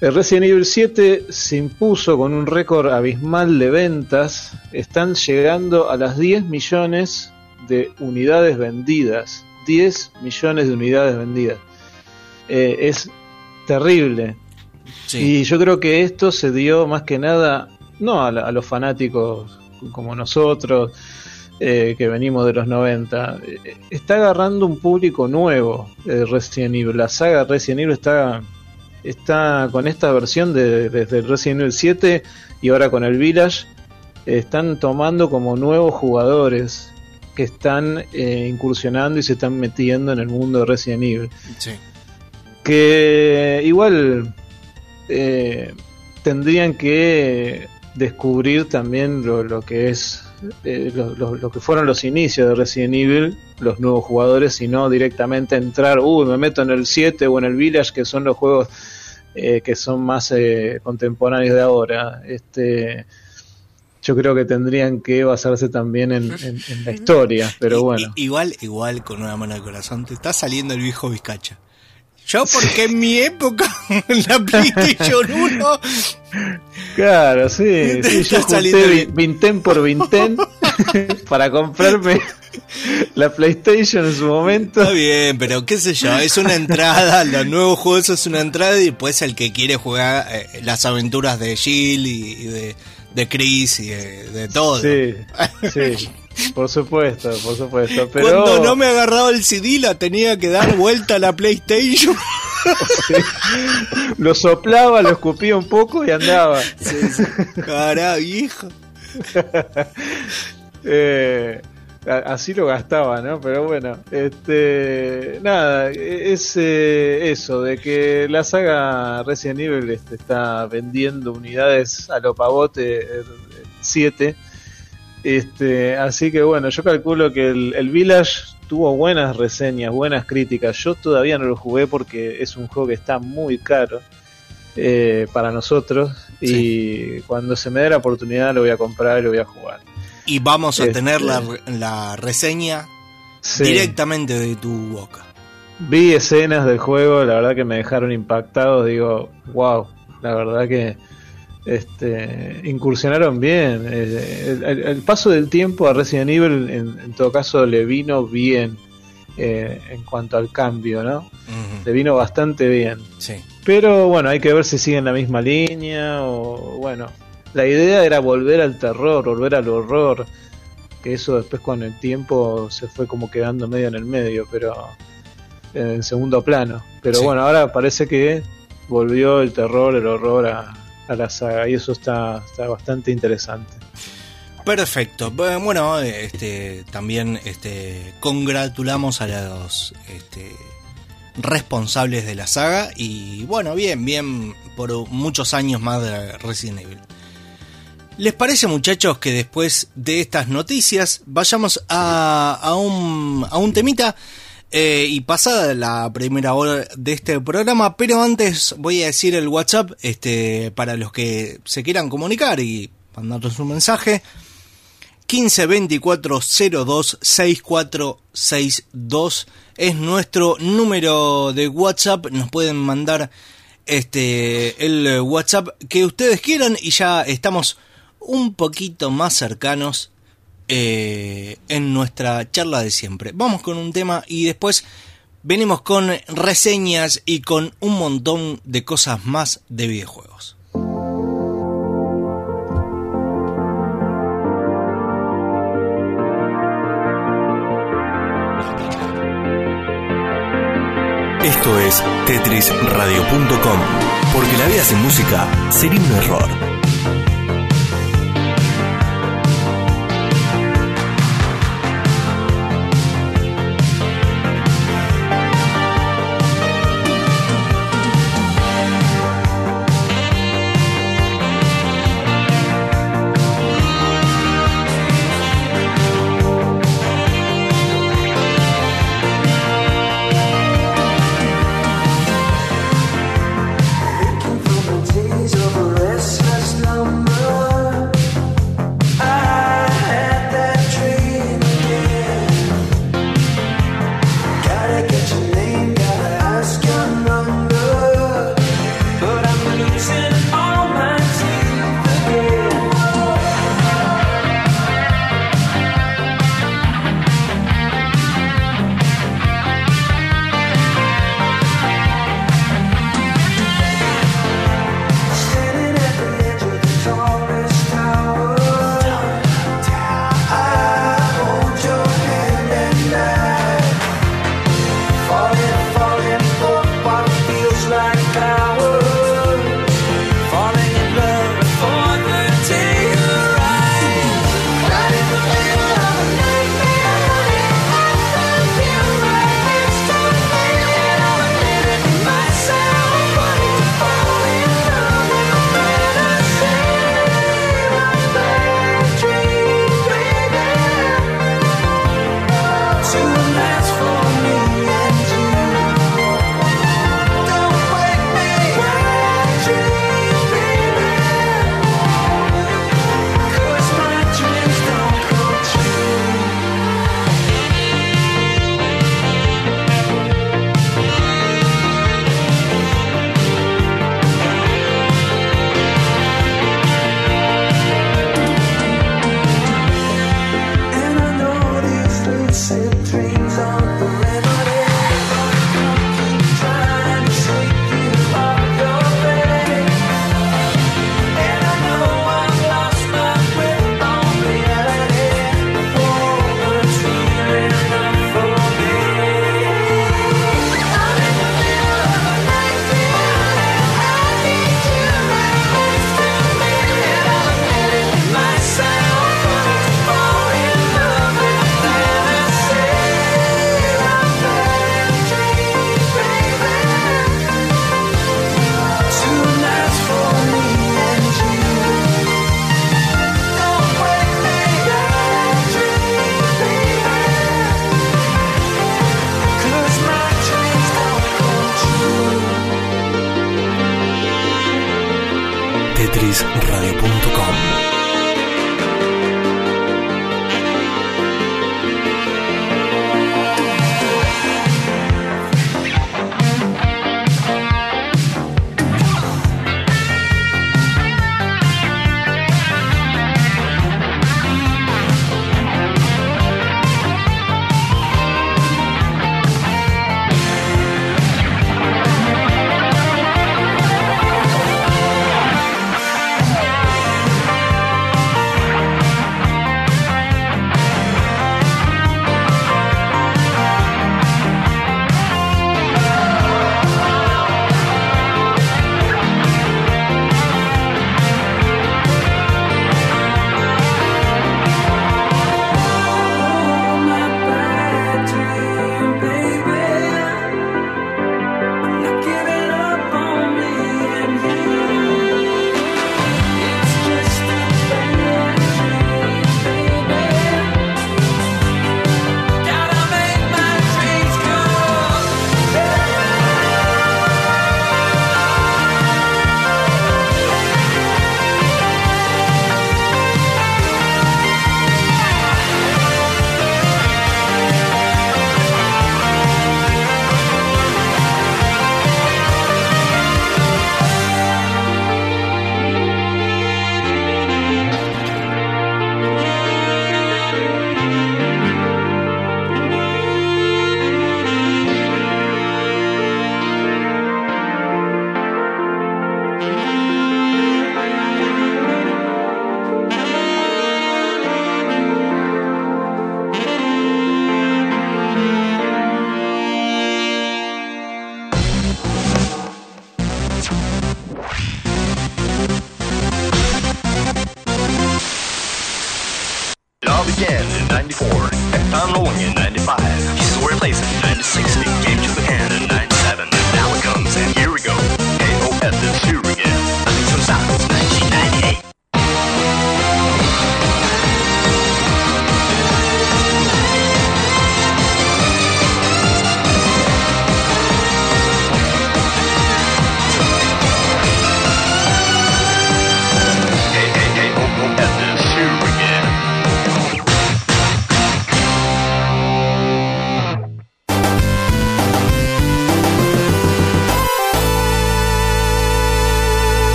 el Resident Evil 7 se impuso con un récord abismal de ventas. Están llegando a las 10 millones de unidades vendidas. 10 millones de unidades vendidas. Eh, es terrible. sí. Y yo creo que esto se dio más que nada, no a, la- a los fanáticos como nosotros, eh, que venimos de los 90, eh, está agarrando un público nuevo de Resident Evil. La saga Resident Evil está, está con esta versión de, desde el Resident Evil 7 y ahora con el Village, están tomando como nuevos jugadores que están eh, incursionando y se están metiendo en el mundo de Resident Evil sí. que igual eh, tendrían que descubrir también lo, lo que es eh, lo, lo- lo que fueron los inicios de Resident Evil, los nuevos jugadores, y no directamente entrar, uy, me meto en el 7 o en el Village, que son los juegos eh, que son más eh, contemporáneos de ahora. Este, yo creo que tendrían que basarse también en, [laughs] en- en la historia, pero bueno. igual, igual, con una mano al corazón, te está saliendo el viejo Vizcacha. Yo, porque en mi época, [laughs] la PlayStation 1, Claro, sí, [laughs] sí yo junté vintén por vintén [laughs] para comprarme la PlayStation en su momento. está bien, pero qué sé yo, es una entrada, los nuevos juegos es una entrada y después el que quiere jugar eh, las aventuras de Jill y, y de, de Chris y de, de todo. Sí, sí, por supuesto, por supuesto. Pero Cuando no me agarraba el CD la tenía que dar vuelta a la PlayStation. lo soplaba, lo escupía un poco y andaba. Cara, viejo. [laughs] Eh, así lo gastaba, ¿no? Pero bueno, este, nada, es eh, eso, de que la saga Resident Evil este, está vendiendo unidades a lo pavote 7. Este, así que bueno, yo calculo que el, el Village tuvo buenas reseñas, buenas críticas. Yo todavía no lo jugué porque es un juego que está muy caro eh, para nosotros. Y cuando se me dé la oportunidad lo voy a comprar y lo voy a jugar. Y vamos a Este- tener la, la reseña Sí. directamente de tu boca. Vi escenas del juego, la verdad que me dejaron impactados. Digo, wow, la verdad que este, incursionaron bien. Eh, El, el- el paso del tiempo a Resident Evil, en, en todo caso, le vino bien eh, en cuanto al cambio, ¿no? Le vino bastante bien. Sí. Pero bueno, hay que ver si siguen la misma línea o bueno. La idea era volver al terror, volver al horror. Que eso después con el tiempo se fue como quedando medio en el medio, pero en segundo plano. Pero Sí. bueno, ahora parece que volvió el terror, el horror a, a la saga y eso está, está bastante interesante. Perfecto. Bu- Bueno, este, también este, congratulamos a los este, responsables de la saga y bueno, bien, bien por muchos años más de Resident Evil. ¿Les parece muchachos que después de estas noticias vayamos a, a, un, a un temita? Eh, y pasada la primera hora de este programa, pero antes voy a decir el WhatsApp este, para los que se quieran comunicar y mandarnos un mensaje. 15 24 02 6462 es nuestro número de WhatsApp. Nos pueden mandar este el WhatsApp que ustedes quieran y ya estamos un poquito más cercanos eh, en nuestra charla de siempre. Vamos con un tema y después venimos con reseñas y con un montón de cosas más de videojuegos. Esto es tetrisradio.com, porque la vida sin música sería un error. tetrisradio.com.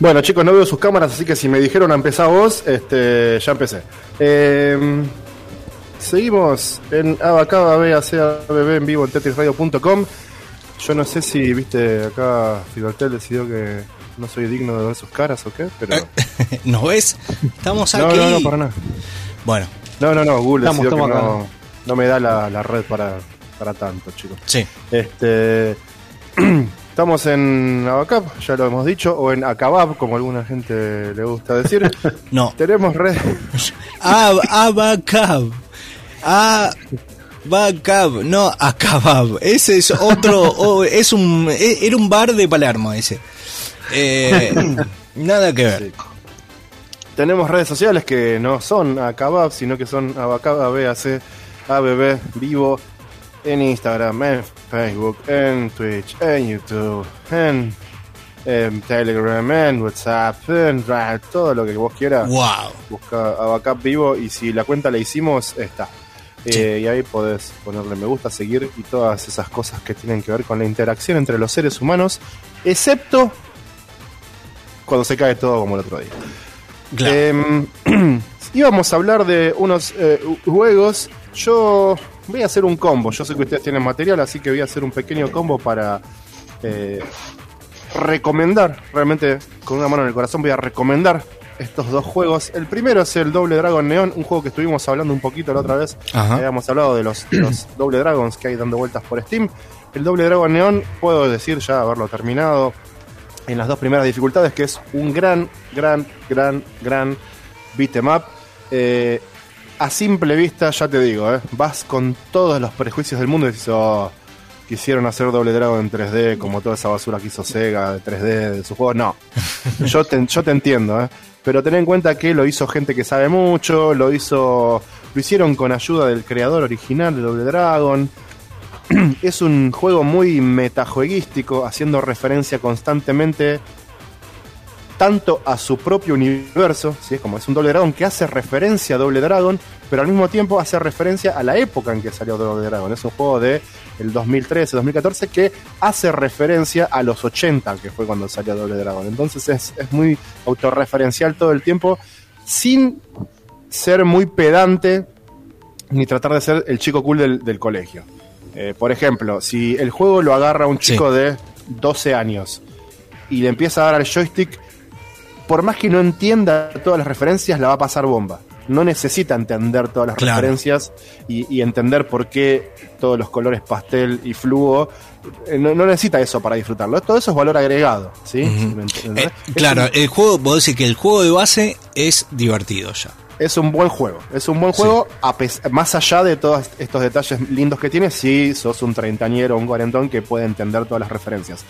Bueno, chicos, no veo sus cámaras, así que si me dijeron a empezar vos, este, ya empecé. Eh, seguimos en Abacaba BACABB en vivo en tetrisradio.com. Yo no sé si, viste, acá Fibertel decidió que no soy digno de ver sus caras o qué, pero... [laughs] ¿Nos ves? Estamos No, aquí. no, no, para nada. Bueno, No, no, no, Google Estamos, decidió que no, no me da la, la red para, para tanto, chicos. sí. Este, estamos en Abacab, ya lo hemos dicho, o en Acabab, como alguna gente le gusta decir. [laughs] No. Tenemos red... [laughs] Ab, abacab. Abacab. No, acabab. Ese es otro. [laughs] es un. e- Era un bar de Palermo ese. Eh, nada que ver. Tenemos redes sociales que no son Acabab, sino que son Abacab, ABAC, ABB, Vivo, en Instagram, en Facebook, en Twitch, en YouTube, en, en Telegram, en WhatsApp, en Ra- todo lo que vos quieras. Wow. Busca Abacab Vivo y si la cuenta la hicimos, está. Sí. Eh, y ahí podés ponerle me gusta, seguir y todas esas cosas que tienen que ver con la interacción entre los seres humanos, excepto cuando se cae todo como el otro día. Claro. Em, [clears throat] íbamos a hablar de unos eh, juegos. Yo voy a hacer un combo. Yo sé que ustedes tienen material, así que voy a hacer un pequeño combo para eh, recomendar. Realmente, con una mano en el corazón, voy a recomendar estos dos juegos. El primero es el Doble Dragon Neon, un juego que estuvimos hablando un poquito la otra vez. Ajá. Habíamos hablado de los, de los [clears throat] Double Dragons que hay dando vueltas por Steam. El Doble Dragon Neon, puedo decir ya haberlo terminado en las dos primeras dificultades, que es un gran, gran, gran, gran beat 'em up. Eh, a simple vista, ya te digo, eh, vas con todos los prejuicios del mundo y dices, oh, quisieron hacer Doble Dragon en 3D, como toda esa basura que hizo Sega de 3D de sus juegos. No, [laughs] yo te, yo te entiendo, eh, pero ten en cuenta que lo hizo gente que sabe mucho, lo hizo, lo hicieron con ayuda del creador original de Doble Dragon. [clears throat] es un juego muy metajueguístico, haciendo referencia constantemente tanto a su propio universo, ¿sí? es como es un Doble Dragon que hace referencia a Doble Dragon, pero al mismo tiempo hace referencia a la época en que salió Doble Dragon. Es un juego de el 2013, 2014 que hace referencia a los 80, que fue cuando salió Doble Dragon. Entonces es, es muy autorreferencial todo el tiempo, sin ser muy pedante ni tratar de ser el chico cool del, del colegio. Eh, por ejemplo, si el juego lo agarra un chico de 12 años y le empieza a dar al joystick, por más que no entienda todas las referencias, la va a pasar bomba. No necesita entender todas las Claro. referencias y, y entender por qué todos los colores pastel y fluo. Eh, No, no necesita eso para disfrutarlo. Todo eso es valor agregado. ¿sí? Ujú. ¿Me entendés? Eh, Es claro, un- el juego, vos decís que el juego de base es divertido ya. es un buen juego. Es un buen Sí. juego, a pes- más allá de todos estos detalles lindos que tiene, si sos un treintañero o un cuarentón que puede entender todas las referencias.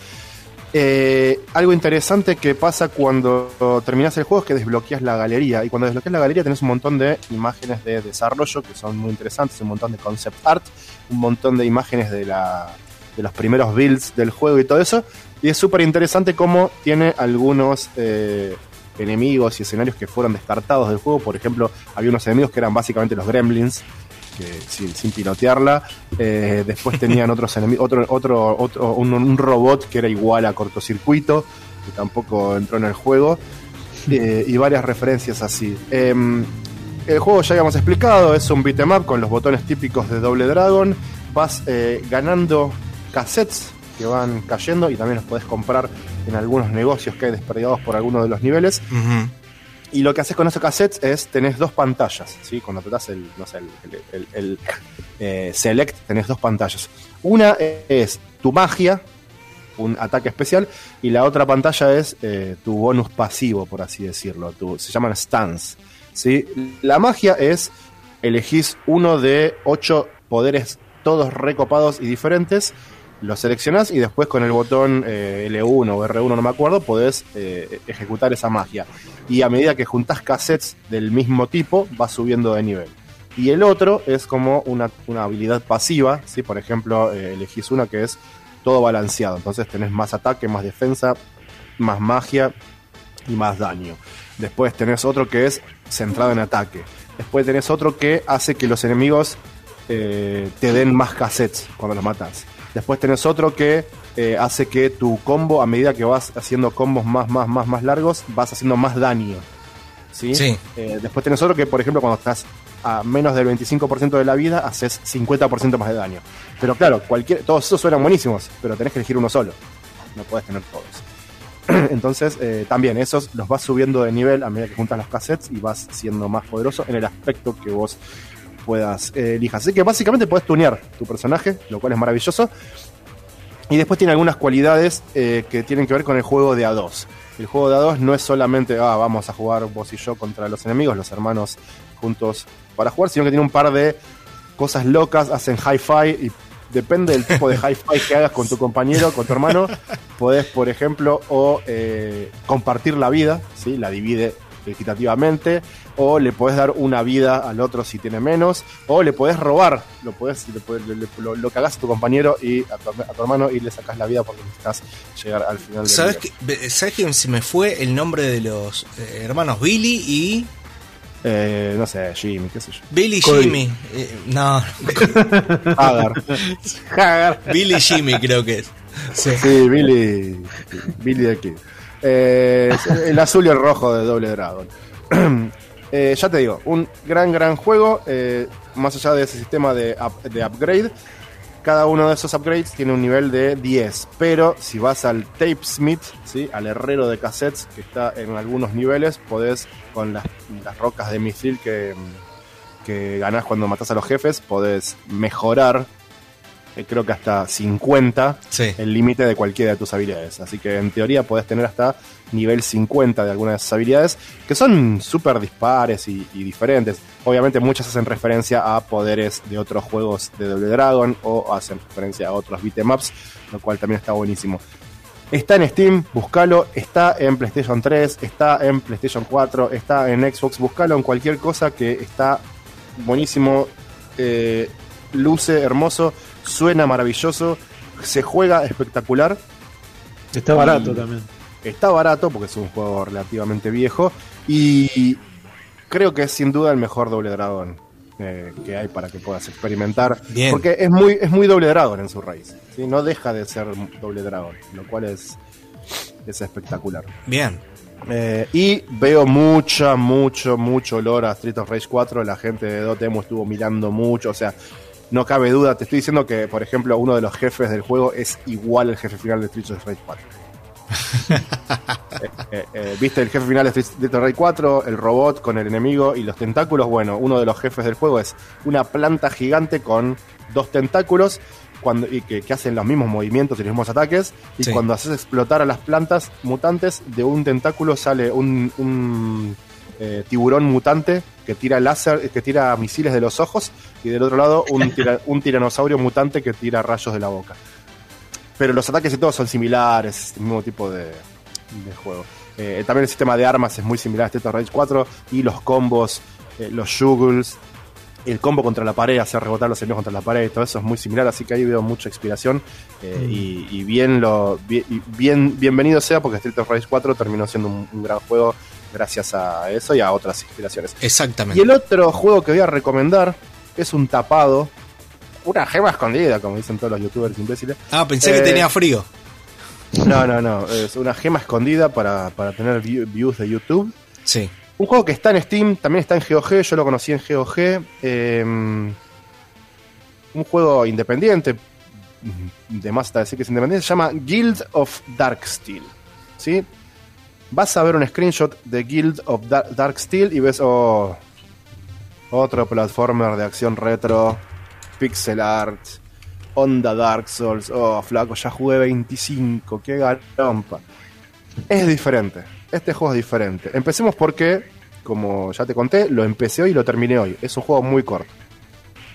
Eh, algo interesante que pasa cuando terminas el juego es que desbloqueas la galería. Y cuando desbloqueas la galería tenés un montón de imágenes de desarrollo que son muy interesantes, un montón de concept art, un montón de imágenes de, la, de los primeros builds del juego y todo eso. Y es súper interesante cómo tiene algunos eh, enemigos y escenarios que fueron descartados del juego. Por ejemplo, había unos enemigos que eran básicamente los gremlins, que sin, sin pilotearla. Eh, después tenían otros enemigos, otro, otro, otro un, un robot que era igual a cortocircuito, que tampoco entró en el juego. Eh, y varias referencias así. Em, el juego ya habíamos explicado, es un beat'em up con los botones típicos de Doble Dragon. Vas eh, ganando cassettes que van cayendo y también los podés comprar en algunos negocios que hay desperdigados por algunos de los niveles. Y lo que haces con esos cassettes es, tenés dos pantallas, ¿sí? Cuando das el, no sé, el, el- eh, Select, tenés dos pantallas. Una es tu magia, un ataque especial, y la otra pantalla es eh, tu bonus pasivo, por así decirlo. Se llaman stance, ¿sí? La magia es, elegís uno de ocho poderes, todos recopados y diferentes, los seleccionás y después con el botón eh, L1 o R1, no me acuerdo, podés eh, ejecutar esa magia. Y a medida que juntás cassettes del mismo tipo, vas subiendo de nivel. Y el otro es como una, una habilidad pasiva, ¿sí? por ejemplo, eh, elegís una que es todo balanceado, entonces tenés más ataque, más defensa, más magia y más daño. Después tenés otro que es centrado en ataque. Después tenés otro que hace que los enemigos te den más cassettes cuando los matas. Después tenés otro que eh, hace que tu combo, a medida que vas haciendo combos más, más, más, más largos, vas haciendo más daño. ¿Sí? Sí. Eh, después tenés otro que, por ejemplo, cuando estás a menos del 25% de la vida, haces 50% más de daño. Pero claro, cualquier, todos esos suenan buenísimos, pero tenés que elegir uno solo. No podés tener todos. [clears throat] Entonces, eh, también esos los vas subiendo de nivel a medida que juntas los cassettes y vas siendo más poderoso en el aspecto que vos puedas eh, elijas. Así que básicamente puedes tunear tu personaje, lo cual es maravilloso. Y después tiene algunas cualidades eh, que tienen que ver con el juego de A2. El juego de A2 no es solamente, ah, vamos a jugar vos y yo contra los enemigos, los hermanos juntos para jugar, sino que tiene un par de cosas locas, hacen hi-fi y depende del tipo de [laughs] hi-fi que hagas con tu compañero, con tu hermano, podés, por ejemplo, o eh, compartir la vida, ¿sí? la divide equitativamente, o le podés dar una vida al otro si tiene menos, o le podés robar, lo, podés, le le- lo, lo hagas a tu compañero y a tu, a tu hermano y le sacás la vida porque necesitas llegar al final del ¿Sabes, que, ¿Sabes que se me fue el nombre de los eh, hermanos Billy y. Eh, no sé, Jimmy, qué sé yo. Billy Cody. Jimmy? Eh, no, [laughs] Hagar. Billy y Jimmy creo que es. Sí. Sí, Billy. Billy de aquí. Eh, el azul y el rojo de Doble Dragon. [clears throat] Eh, ya te digo, un gran, gran juego. eh, más allá de ese sistema de, de upgrade, cada uno de esos upgrades tiene un nivel de 10. Pero si vas al Tapesmith, ¿sí? al herrero de cassettes que está en algunos niveles, podés, con las, las rocas de misil que, que ganás cuando matás a los jefes, podés mejorar. Eh, creo que hasta 50 Sí. el límite de cualquiera de tus habilidades. Así que en teoría podés tener hasta nivel 50 de algunas de esas habilidades, que son súper dispares y, y diferentes. Obviamente muchas hacen referencia a poderes de otros juegos de Double Dragon o hacen referencia a otros beatemaps, lo cual también está buenísimo. Está en Steam, búscalo, está en PlayStation 3, está en PlayStation 4, está en Xbox, búscalo en cualquier cosa que está buenísimo, eh, luce hermoso, suena maravilloso, se juega espectacular. Está barato Y- también. Está barato porque es un juego relativamente viejo y creo que es sin duda el mejor Doble Dragon eh, que hay para que puedas experimentar. Bien. Porque es muy, es muy Doble Dragon en su raíz. ¿sí? No deja de ser Doble Dragon, lo cual es, es espectacular. Bien. Eh, y veo mucha, mucho, mucho olor a Street of Rage 4. La gente de Dotemu estuvo mirando mucho. O sea, no cabe duda. Te estoy diciendo que, por ejemplo, uno de los jefes del juego es igual al jefe final de Street of Rage 4. [laughs] Eh, eh, eh, ¿Viste el jefe final de Street of Rage 4? El robot con el enemigo y los tentáculos. Bueno, uno de los jefes del juego es una planta gigante con dos tentáculos. Cuando, y que, que hacen los mismos movimientos y los mismos ataques. Y Sí. cuando haces explotar a las plantas mutantes, de un tentáculo sale un, un, eh, tiburón mutante que tira láser, que tira misiles de los ojos. Y del otro lado, un, [laughs] tira- un tiranosaurio mutante que tira rayos de la boca. Pero los ataques y todo son similares, es el mismo tipo de, de juego. Eh, también el sistema de armas es muy similar a Street of Rage 4 y los combos, eh, los juggles, el combo contra la pared, hacer rebotar los enemigos contra la pared, todo eso es muy similar, así que ahí veo mucha inspiración eh, y, y bien lo bien, y bien bienvenido sea porque Street of Rage 4 terminó siendo un, un gran juego gracias a eso y a otras inspiraciones. Exactamente. Y el otro juego que voy a recomendar es un tapado, una gema escondida, como dicen todos los youtubers imbéciles. Ah, pensé Eh, que tenía frío. No, no, no. Es una gema escondida para, para tener view- views de YouTube. Sí. Un juego que está en Steam, también está en GOG. Yo lo conocí en GOG. eh, un juego independiente. de más hasta decir que es independiente, se llama Guild of Darksteel. ¿Sí? Vas a ver un screenshot de Guild of Da- Darksteel y ves, oh, otro platformer de acción retro, pixel art, onda Dark Souls, oh, flaco, ya jugué 25, qué garompa. Es diferente, este juego es diferente. Empecemos porque, como ya te conté, lo empecé hoy y lo terminé hoy. Es un juego muy corto.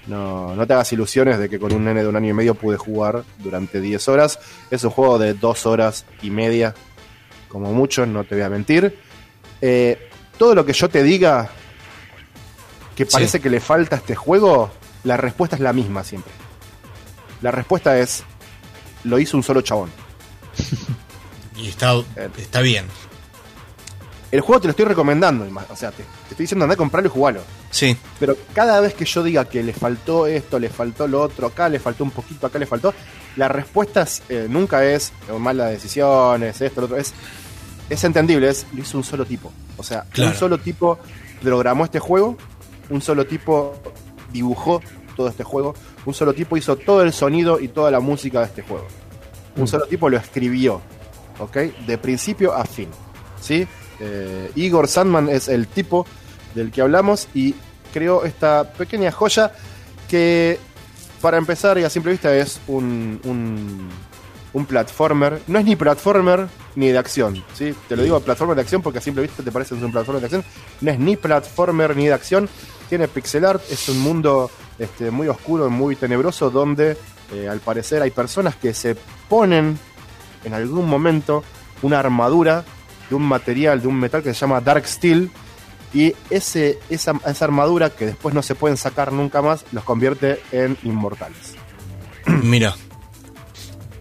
No, no te hagas ilusiones de que con un nene de un año y medio pude jugar durante 10 horas. Es un juego de 2 horas y media, como mucho, no te voy a mentir. Eh, todo lo que yo te diga que Sí. parece que le falta a este juego, la respuesta es la misma siempre. La respuesta es, lo hizo un solo chabón. [laughs] Y está, está bien. El juego te lo estoy recomendando, o sea, te, te estoy diciendo anda a comprarlo y jugalo. Sí, Pero cada vez que yo diga que le faltó esto, le faltó lo otro, acá le faltó un poquito, acá le faltó, la respuesta es, eh, nunca es eh, malas decisiones, esto, lo otro, es, es entendible, es lo hizo un solo tipo. O sea, Claro. un solo tipo programó este juego, un solo tipo dibujó todo este juego, un solo tipo hizo todo el sonido y toda la música de este juego. Un solo tipo lo escribió, ¿ok? De principio a fin, ¿sí? Eh, Igor Sandman es el tipo del que hablamos y creó esta pequeña joya que, para empezar y a simple vista, es un, un, platformer. No es ni platformer ni de acción, ¿sí? Te lo digo platformer de acción porque a simple vista te parece un platformer de acción. No es ni platformer ni de acción, tiene pixel art, es un mundo este, muy oscuro muy tenebroso donde eh, al parecer hay personas que se ponen en algún momento una armadura de un material, de un metal que se llama Dark Steel y ese, esa, esa armadura que después no se pueden sacar nunca más los convierte en inmortales. [clears throat] mira.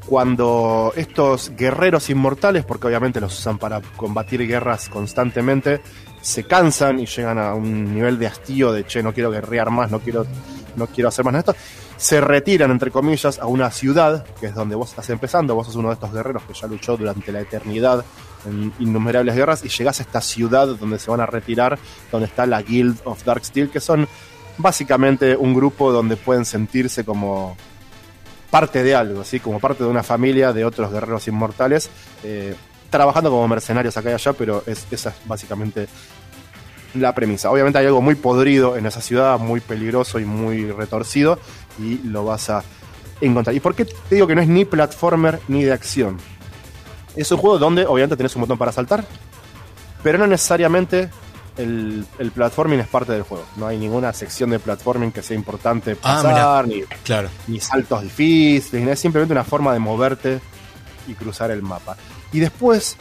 Cuando estos guerreros inmortales, porque obviamente los usan para combatir guerras constantemente, se cansan y llegan a un nivel de hastío de che, no quiero guerrear más, no quiero, no quiero hacer más nada de esto, se retiran, entre comillas, a una ciudad, que es donde vos estás empezando, vos sos uno de estos guerreros que ya luchó durante la eternidad en innumerables guerras, y llegás a esta ciudad donde se van a retirar, donde está la Guild of Darksteel, que son básicamente un grupo donde pueden sentirse como parte de algo, ¿sí? como parte de una familia de otros guerreros inmortales, eh, trabajando como mercenarios acá y allá, pero es, esa es básicamente la premisa. Obviamente hay algo muy podrido en esa ciudad, muy peligroso y muy retorcido, y lo vas a encontrar. ¿Y por qué te digo que no es ni platformer ni de acción? Es un juego donde obviamente tenés un botón para saltar, pero no necesariamente el, el platforming es parte del juego. No hay ninguna sección de platforming que sea importante Ah, pasar, ni Claro. ni saltos difíciles, es simplemente una forma de moverte y cruzar el mapa. Y después,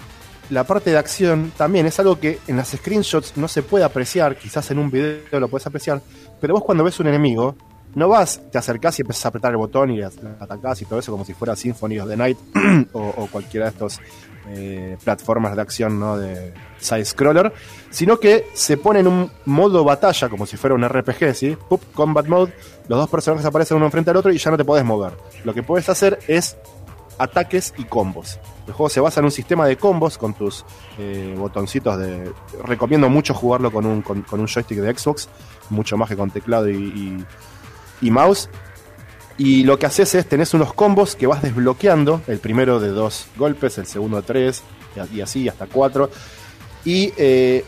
la parte de acción también es algo que en las screenshots no se puede apreciar, quizás en un video lo puedes apreciar, pero vos cuando ves un enemigo, no vas, te acercás y empezás a apretar el botón y atacás y todo eso como si fuera Symphony of the Night [clears throat] o, cualquiera de estos eh, plataformas de acción ¿no? de side-scroller, sino que se pone en un modo batalla como si fuera un RPG, ¿sí? Pup, combat mode, los dos personajes aparecen uno enfrente al otro y ya no te podés mover. Lo que puedes hacer es ataques y combos. El juego se basa en un sistema de combos con tus eh, botoncitos de... Recomiendo mucho jugarlo con un, con, un joystick de Xbox, mucho más que con teclado y- y mouse. Y lo que haces es, tenés unos combos que vas desbloqueando, el primero de dos golpes, el segundo de tres, y así hasta cuatro. Y eh,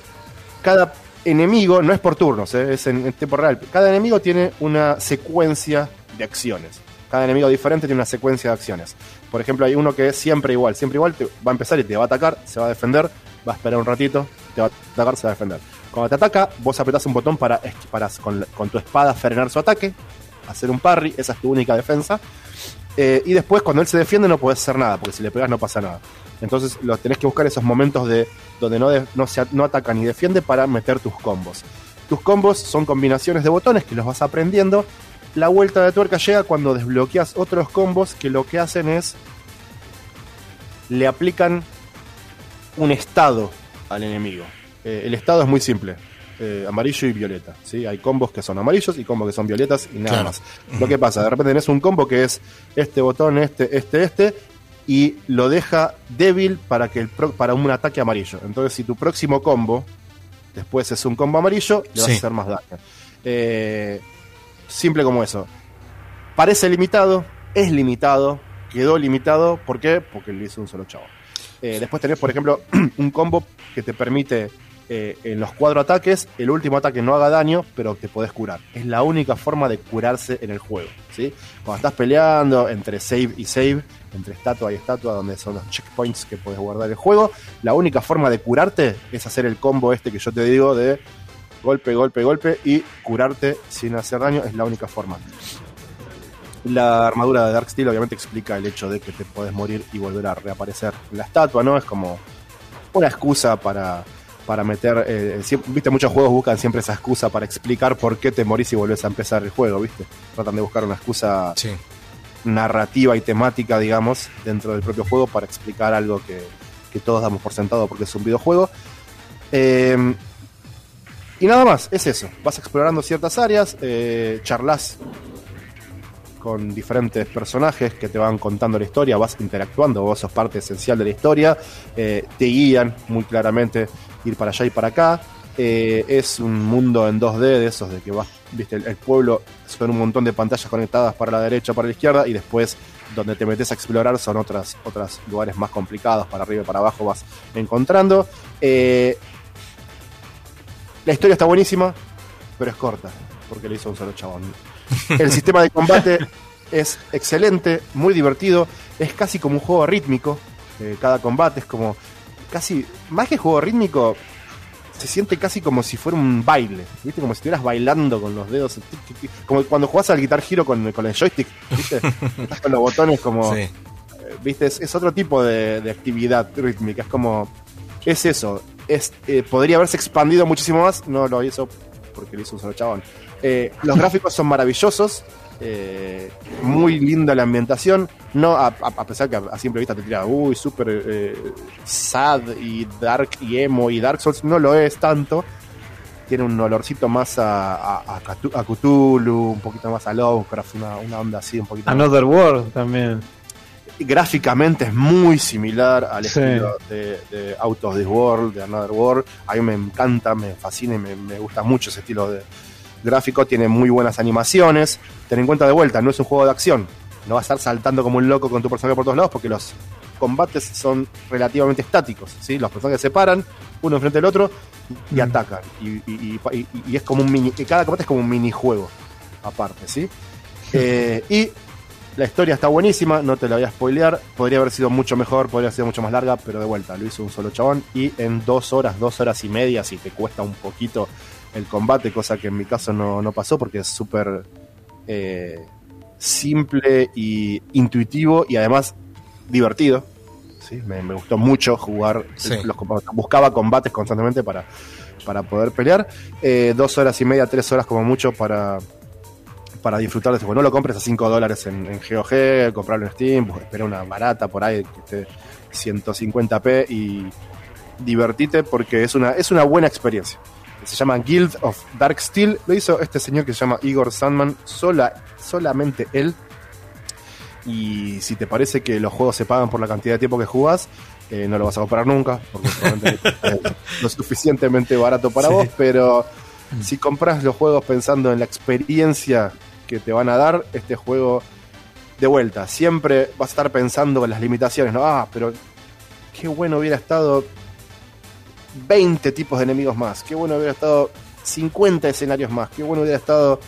cada enemigo, no es por turnos, eh, es en, tiempo real, cada enemigo tiene una secuencia de acciones. Cada enemigo diferente tiene una secuencia de acciones. Por ejemplo, hay uno que es siempre igual, siempre igual, te va a empezar y te va a atacar, se va a defender, va a esperar un ratito, te va a atacar, se va a defender. Cuando te ataca, vos apretás un botón para, para con tu espada frenar su ataque, hacer un parry, esa es tu única defensa. Eh, y después, cuando él se defiende, no podés hacer nada, porque si le pegas no pasa nada. Entonces, lo, tenés que buscar esos momentos de donde no, no, se, no ataca ni defiende para meter tus combos. Tus combos son combinaciones de botones que los vas aprendiendo. La vuelta de tuerca llega cuando desbloqueas otros combos que lo que hacen es. le aplican un estado al enemigo. Eh, el estado es muy simple. Eh, amarillo y violeta. ¿sí? Hay combos que son amarillos y combos que son violetas y nada Claro. más. Lo que pasa, de repente tenés un combo que es este botón, este, este, este, y lo deja débil para, que el pro- para un ataque amarillo. Entonces, si tu próximo combo después es un combo amarillo, le vas Sí. a hacer más daño. Eh, simple como eso. Parece limitado, es limitado, quedó limitado, ¿por qué? Porque lo hizo un solo chavo. Eh, después tenés, por ejemplo, [clears throat] un combo que te permite eh, en los cuatro ataques, el último ataque no haga daño, pero te podés curar. Es la única forma de curarse en el juego. ¿sí? Cuando estás peleando entre save y save, entre estatua y estatua, donde son los checkpoints que podés guardar el juego, la única forma de curarte es hacer el combo este que yo te digo de golpe, golpe, golpe y curarte sin hacer daño, es la única forma. La armadura de Dark Steel obviamente explica el hecho de que te podés morir y volver a reaparecer la estatua, ¿no? Es como una excusa para, para meter. eh, viste, muchos juegos buscan siempre esa excusa para explicar por qué te morís y volvés a empezar el juego, ¿viste? Tratan de buscar una excusa Sí. narrativa y temática, digamos, dentro del propio juego para explicar algo que, que todos damos por sentado porque es un videojuego. Eh, y nada más, es eso. Vas explorando ciertas áreas, eh, charlas con diferentes personajes que te van contando la historia, vas interactuando, vos sos parte esencial de la historia, eh, te guían muy claramente ir para allá y para acá. Eh, es un mundo en 2D de esos de que vas, viste, el, el pueblo son un montón de pantallas conectadas para la derecha, para la izquierda y después donde te metes a explorar son otras, otros lugares más complicados, para arriba y para abajo vas encontrando. Eh, la historia está buenísima, pero es corta, porque le hizo un solo chabón. [laughs] El sistema de combate es excelente, muy divertido, es casi como un juego rítmico. eh, cada combate es como casi, más que juego rítmico, se siente casi como si fuera un baile, ¿viste? Como si estuvieras bailando con los dedos, como cuando jugás al Guitar Hero con, con el joystick, ¿viste? [laughs] Estás con los botones como, Sí. eh, ¿viste? Es, es otro tipo de, de actividad rítmica, es como, es eso, es, eh, podría haberse expandido muchísimo más, no lo hizo porque lo hizo un solo chabón. Eh, los gráficos son maravillosos, eh, muy linda la ambientación, no a, a- pesar que a, simple vista te tira, uy, súper eh, sad y dark y emo y Dark Souls, no lo es tanto. Tiene un olorcito más a, a, a Cthulhu- un poquito más a Lovecraft, una, una onda así, un poquito más Another World también. gráficamente es muy similar al Sí. estilo de, de Out of This World, de Another World. A mí me encanta, me fascina y me, me gusta mucho ese estilo de gráfico. Tiene muy buenas animaciones. Ten en cuenta de vuelta, no es un juego de acción. No vas a estar saltando como un loco con tu personaje por todos lados porque los combates son relativamente estáticos. ¿sí? Los personajes se paran, uno enfrente del otro, y atacan. Y, y- y- y- y es como un mini. Cada combate es como un minijuego aparte, ¿sí? [laughs] Eh, y la historia está buenísima, no te la voy a spoilear. Podría haber sido mucho mejor, podría haber sido mucho más larga, pero de vuelta, lo hizo un solo chabón. Y en dos horas, dos horas y media, si te cuesta un poquito el combate, cosa que en mi caso no, no pasó porque es súper eh, simple y intuitivo y además divertido. ¿sí? Me, me gustó mucho jugar Sí. los combates. Buscaba combates constantemente para, para poder pelear. Eh, dos horas y media, tres horas como mucho para, para disfrutar de este juego. No lo compres a 5 dólares en, en GOG, comprarlo en Steam, pues, espera una barata por ahí que esté 150p y divertite porque es una, es una buena experiencia. Se llama Guild of Dark Steel. Lo hizo este señor que se llama Igor Sandman, sola, solamente él. Y si te parece que los juegos se pagan por la cantidad de tiempo que jugás, eh, no lo vas a comprar nunca, porque probablemente [laughs] es lo suficientemente barato para Sí. vos, pero si compras los juegos pensando en la experiencia que te van a dar, este juego, de vuelta, siempre vas a estar pensando en las limitaciones, ¿no? Ah, pero qué bueno hubiera estado 20 tipos de enemigos más, qué bueno hubiera estado 50 escenarios más, qué bueno hubiera estado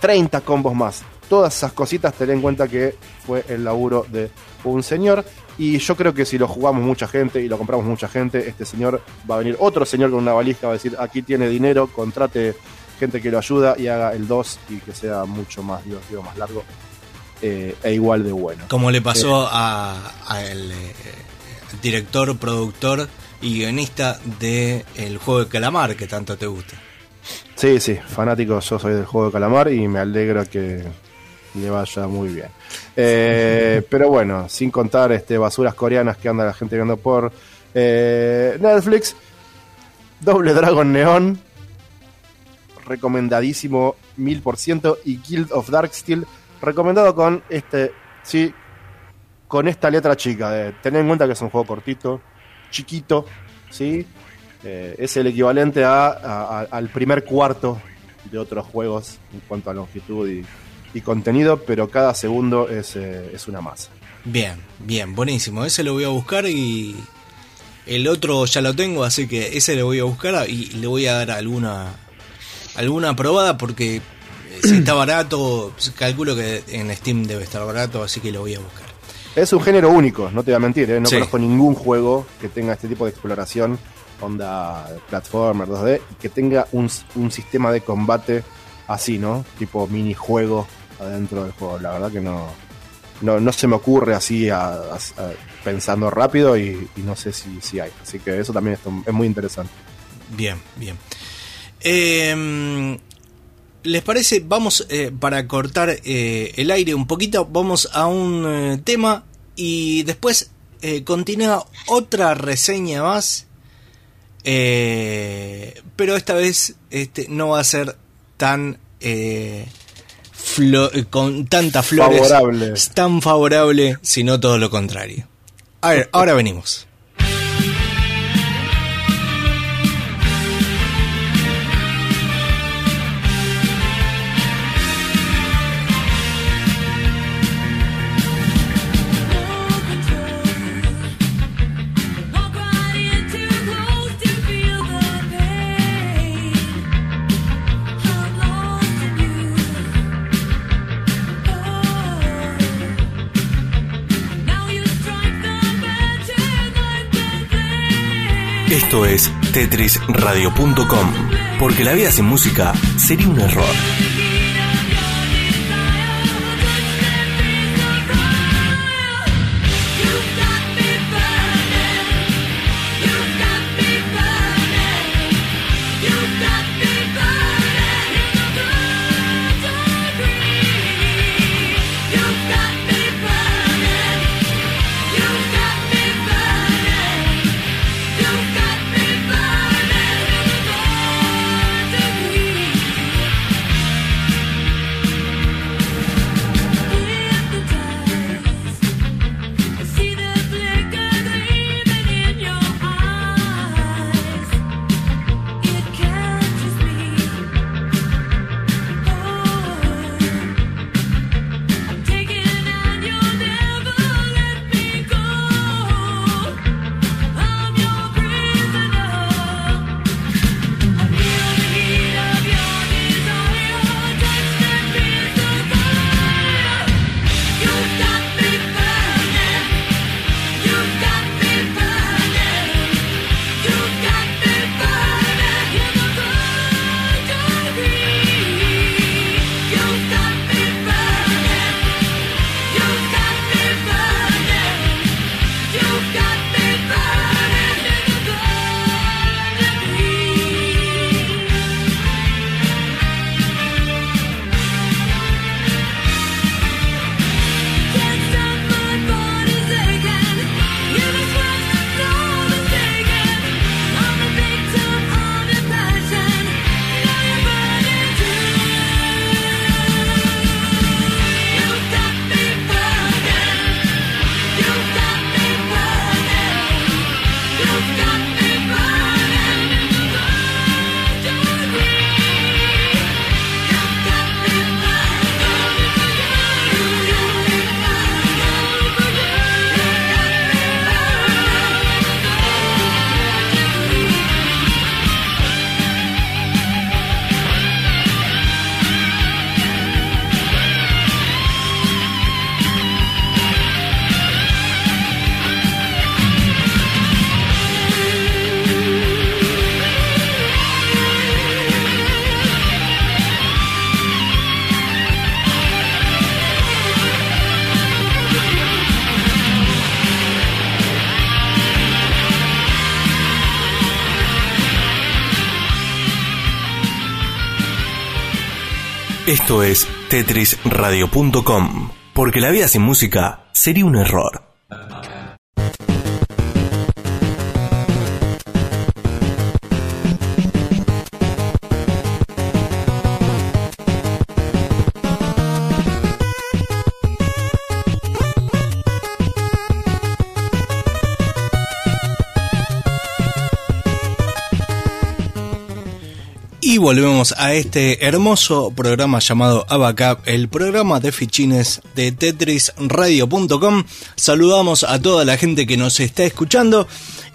30 combos más. Todas esas cositas ten en cuenta que fue el laburo de un señor. Y yo creo que si lo jugamos mucha gente y lo compramos mucha gente, este señor va a venir otro señor con una valija, va a decir, aquí tiene dinero, contrate gente que lo ayuda y haga el 2 y que sea mucho más divertido, más largo eh, e igual de bueno. Como le pasó a, a el eh, director, productor y guionista de el juego de calamar que tanto te gusta. Sí, sí, fanático, yo soy del juego de calamar y me alegra que le vaya muy bien. Eh, [laughs] pero bueno, sin contar este basuras coreanas que anda la gente viendo por eh, Netflix, Doble Dragon Neon, recomendadísimo mil por ciento, y Guild of Darksteel, recomendado con este, sí, con esta letra chica, de tener en cuenta que es un juego cortito, chiquito, sí, eh, es el equivalente a, al primer cuarto de otros juegos en cuanto a longitud y, y contenido, pero cada segundo es, eh, es una masa. Bien, bien, buenísimo. Ese lo voy a buscar y el otro ya lo tengo, así que ese lo voy a buscar y le voy a dar alguna alguna probada porque eh, si está barato, calculo que en Steam debe estar barato, así que lo voy a buscar. Es un género único, no te voy a mentir, ¿eh? no Sí. conozco ningún juego que tenga este tipo de exploración, onda platformer 2D, y que tenga un, un sistema de combate así, ¿no? Tipo minijuego adentro del juego. La verdad que no, no, no se me ocurre así a- a- a- pensando rápido y, y no sé si, si hay. Así que eso también es, es muy interesante. Bien, bien. Eh, ¿Les parece? Vamos, eh, para cortar eh, el aire un poquito, vamos a un eh, tema y después eh, continúa otra reseña más. Pero esta vez este, no va a ser tan... con tantas flores Favorable. tan favorable sino todo lo contrario a ver ahora venimos Esto es tetrisradio.com, porque la vida sin música sería un error. Esto es tetrisradio.com, porque la vida sin música sería un error. Y volvemos a este hermoso programa llamado Abacap, el programa de fichines de tetrisradio.com. Saludamos a toda la gente que nos está escuchando.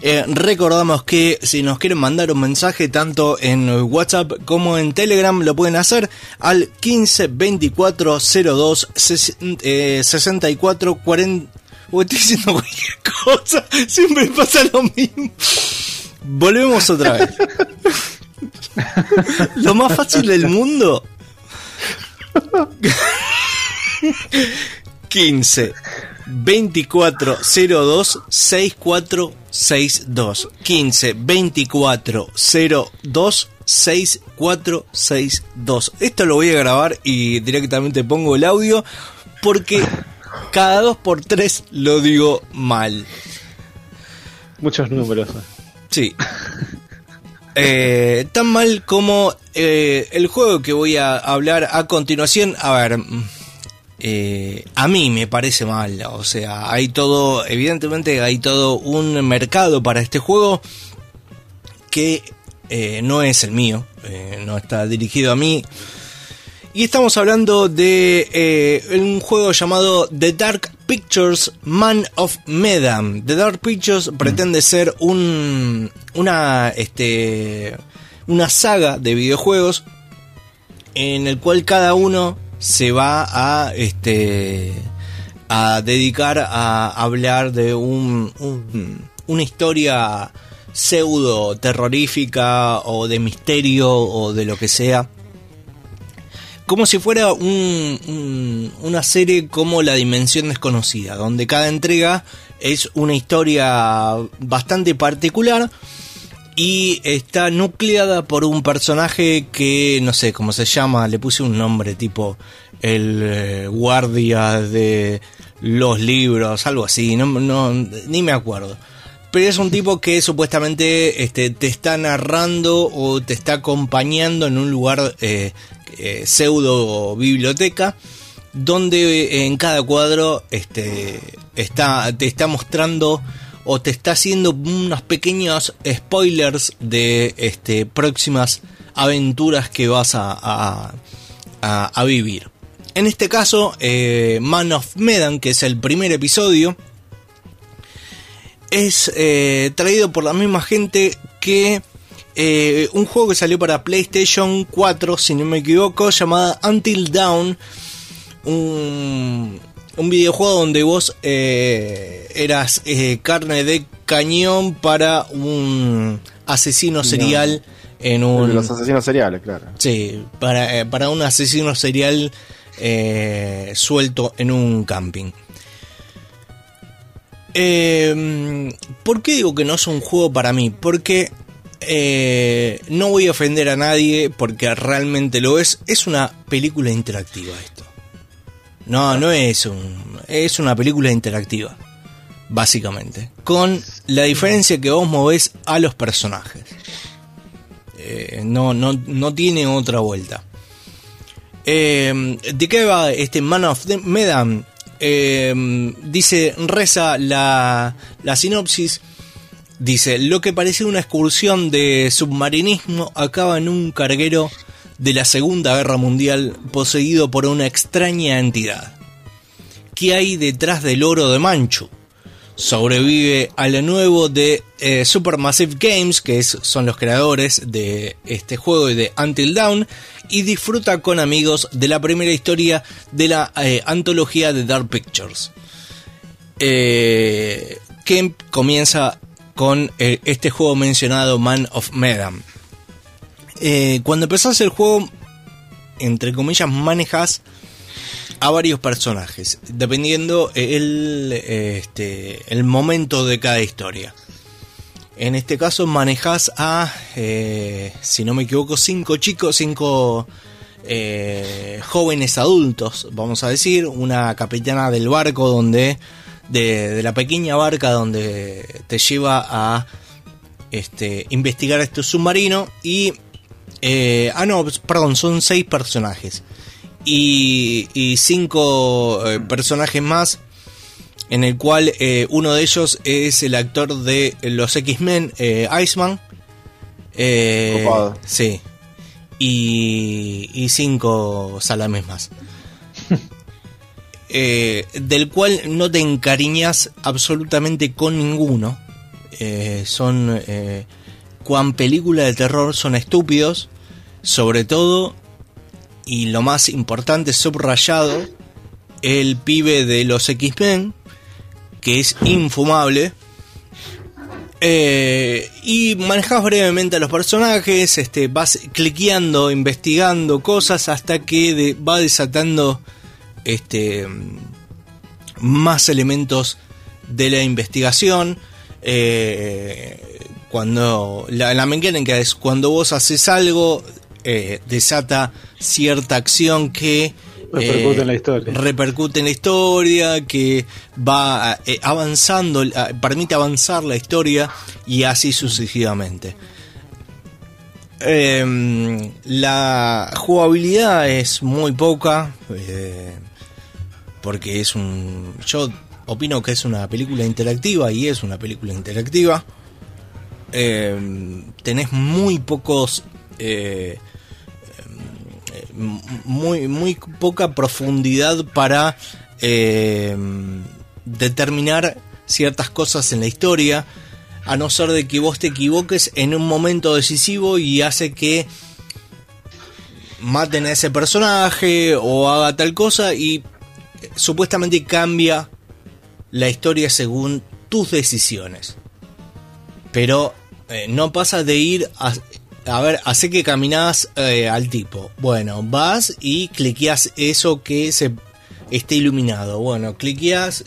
Eh, recordamos que si nos quieren mandar un mensaje tanto en WhatsApp como en Telegram lo pueden hacer al 15 24 02 eh, 64 40. Uy, estoy diciendo cualquier cosa, [laughs] siempre pasa lo mismo. Volvemos otra vez. [laughs] [laughs] Lo más fácil del mundo. 15 24 02 6462 15 24 02 6462 Esto lo voy a grabar y directamente pongo el audio porque cada 2 por 3 lo digo mal. Muchos números. Sí. [laughs] Eh, tan mal como eh, el juego que voy a hablar a continuación. A ver, mm, eh, a mí me parece mal. O sea, hay todo, evidentemente hay todo un mercado para este juego que eh, no es el mío, no está dirigido a mí. Y estamos hablando de eh, un juego llamado The Dark Pictures Man of Medan. The Dark Pictures pretende ser un una este una saga de videojuegos en el cual cada uno se va a este a dedicar a hablar de un, un- una historia pseudo terrorífica o de misterio o de lo que sea como si fuera un- un- una serie como La Dimensión Desconocida, donde cada entrega es una historia bastante particular y está nucleada por un personaje que no sé cómo se llama, le puse un nombre tipo el eh, guardia de los libros, algo así, no, no- ni me acuerdo. Pero es un tipo que supuestamente este, te está narrando o te está acompañando en un lugar eh, eh, pseudo biblioteca donde eh, en cada cuadro este, está, te está mostrando o te está haciendo unos pequeños spoilers de este, próximas aventuras que vas a, a- vivir. En este caso, eh, Man of Medan, que es el primer episodio, es eh, traído por la misma gente que eh, un juego que salió para PlayStation 4, si no me equivoco, llamada Until Dawn. Un, un videojuego donde vos eh, eras eh, carne de cañón para un asesino serial en un... de los asesinos seriales, claro. Sí, para, para un asesino serial suelto en un camping. Eh, ¿Por qué digo que no es un juego para mí? Porque eh, no voy a ofender a nadie, porque realmente lo es. Es una película interactiva esto. No, no es un. Es una película interactiva. Básicamente. Con la diferencia que vos movés a los personajes. Eh, no, no, no tiene otra vuelta. Eh, ¿De qué va este Man of the Medan? Eh, dice, reza la, la sinopsis. Dice, lo que parecía una excursión de submarinismo acaba en un carguero de la Segunda Guerra Mundial poseído por una extraña entidad. ¿Qué hay detrás del oro de Manchu? sobrevive a lo nuevo de eh, Supermassive Games, que es- son los creadores de este juego y de Until Dawn, y disfruta con amigos de la primera historia de la eh, antología de Dark Pictures. Eh, comienza con eh, este juego mencionado Man of Medan. Eh, cuando empezás el juego, entre comillas, manejas a varios personajes, dependiendo el, eh, este, el momento de cada historia. En este caso manejas a, si no me equivoco, cinco chicos, cinco jóvenes adultos, vamos a decir, una capitana del barco donde, de, de la pequeña barca donde te lleva a este, investigar este submarino y, eh, ah no, perdón, son seis personajes y, y cinco eh, personajes más, en el cual eh, uno de ellos es el actor de los X-Men, eh, Iceman. Eh, Copado. sí. y, y cinco salames más. Eh, del cual no te encariñas absolutamente con ninguno. Eh, son, eh, cuan película de terror son estúpidos, sobre todo, y lo más importante, subrayado, el pibe de los X-Men, que es infumable. Y manejas brevemente a los personajes, este, vas cliqueando, investigando cosas hasta que va desatando este, más elementos de la investigación. Eh, cuando la, la es cuando vos haces algo, eh, desata cierta acción que Repercute eh, en la historia. repercute en la historia, que va avanzando, permite avanzar la historia y así sucesivamente. Em, la jugabilidad es muy poca, eh, porque es un... Yo opino que es una película interactiva y es una película interactiva. Em, tenés muy pocos... eh, eh, m- muy, muy poca profundidad para eh, determinar ciertas cosas en la historia, a no ser de que vos te equivoques en un momento decisivo y hace que maten a ese personaje o haga tal cosa y eh, supuestamente cambia la historia según tus decisiones. Pero eh, no pasa de ir a, a ver, hace que caminás eh, al tipo. Bueno, vas y cliqueas eso que se esté iluminado. Bueno, cliqueas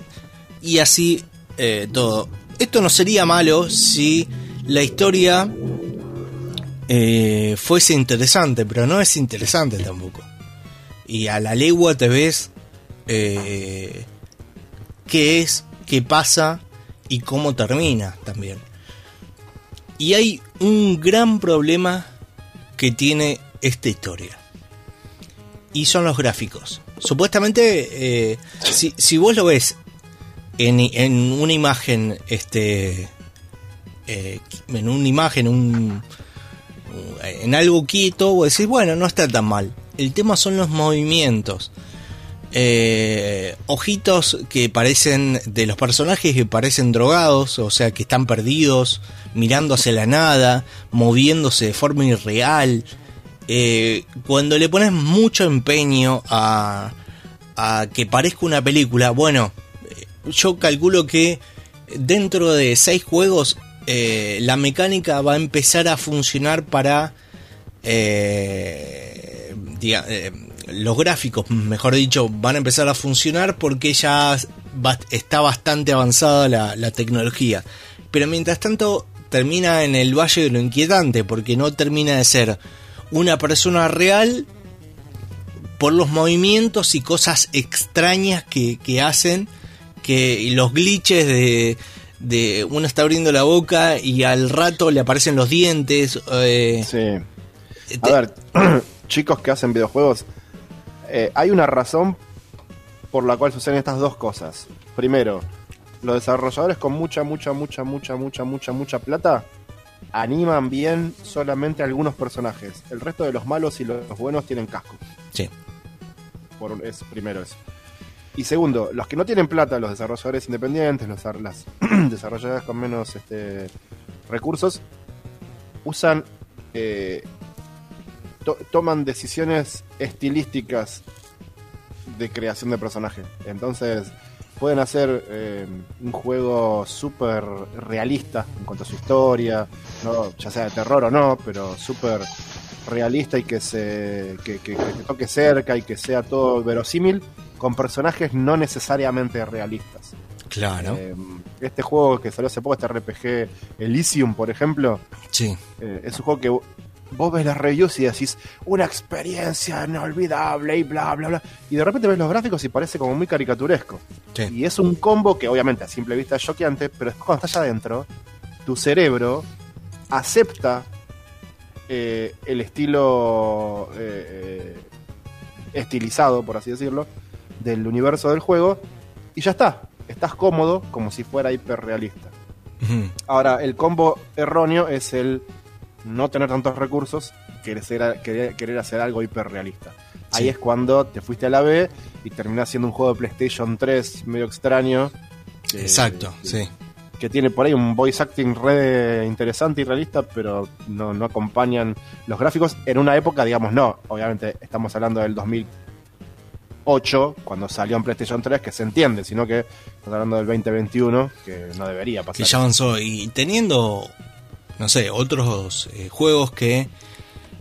y así eh, todo. Esto no sería malo si la historia eh, fuese interesante, pero no es interesante tampoco. Y a la legua te ves eh, qué es, qué pasa y cómo termina también. Y hay un gran problema que tiene esta historia. Y son los gráficos. Supuestamente, eh, si, vos lo ves en, en una imagen, este, eh, en una imagen, un, en algo quieto, vos decís, bueno, no está tan mal. El tema son los movimientos. Eh, ojitos que parecen de los personajes que parecen drogados, o sea, que están perdidos, mirando hacia la nada, moviéndose de forma irreal. Eh, cuando le pones mucho empeño a, a que parezca una película, bueno, yo calculo que dentro de seis juegos eh, la mecánica va a empezar a funcionar para eh, eh, los gráficos, mejor dicho, van a empezar a funcionar porque ya va- está bastante avanzada la, la tecnología. Pero mientras tanto termina en el valle de lo inquietante porque no termina de ser una persona real por los movimientos y cosas extrañas que, que hacen, que los glitches de, de uno está abriendo la boca y al rato le aparecen los dientes. eh, Sí. A te- ver, [clears throat] chicos que hacen videojuegos, eh, hay una razón por la cual suceden estas dos cosas. Primero, los desarrolladores con mucha, mucha, mucha, mucha, mucha, mucha, mucha plata animan bien solamente a algunos personajes. El resto de los malos y los buenos tienen casco. sí. Por primero eso. Y segundo, los que no tienen plata, los desarrolladores independientes, los, las [clears throat] desarrolladoras con menos este, recursos, usan, eh, to- toman decisiones estilísticas de creación de personaje. Entonces, pueden hacer eh, un juego súper realista en cuanto a su historia, no, ya sea de terror o no, pero súper realista y que se que, que- que te toque cerca y que sea todo verosímil con personajes no necesariamente realistas. Claro. Eh, este juego que salió hace poco, este RPG Elysium, por ejemplo, sí. eh, es un juego que vos ves las reviews y decís una experiencia inolvidable y bla bla bla y de repente ves los gráficos y parece como muy caricaturesco. Sí. Y es un combo que obviamente a simple vista es choqueante, pero después cuando estás allá adentro, tu cerebro acepta eh, el estilo eh, estilizado, por así decirlo, del universo del juego y ya está. Estás cómodo como si fuera hiperrealista. Ahora, el combo erróneo es el no tener tantos recursos, querer, querer, querer hacer algo hiperrealista. Ahí Sí. es cuando te fuiste a la B y terminás siendo un juego de PlayStation 3 medio extraño. que- Exacto, que- sí. Que tiene por ahí un voice acting re interesante y realista, pero no, no acompañan los gráficos. En una época, digamos, no. Obviamente estamos hablando del 2008, cuando salió en PlayStation 3, que se entiende, sino que estamos hablando del 2021, que no debería pasar. que ya avanzó y teniendo, no sé, otros eh, juegos que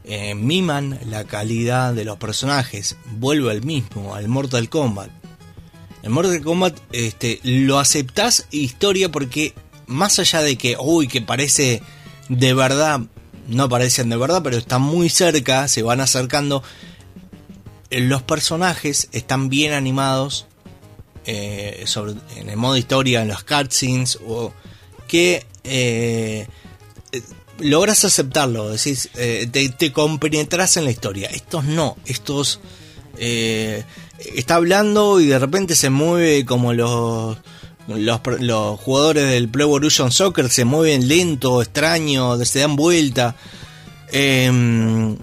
eh, miman la calidad de los personajes, vuelvo al mismo, al Mortal Kombat. El Mortal Kombat este, lo aceptás historia porque más allá de que, uy, que parece de verdad, no parecen de verdad, pero están muy cerca, se van acercando, eh, los personajes están bien animados, sobre, en el modo historia, en los cutscenes, o que logras aceptarlo, decís, eh, te, te compenetras en la historia. Estos no, estos eh, está hablando y de repente se mueve como los, los, jugadores del Pro Evolution Soccer, se mueven lento, extraño, se dan vuelta. Em,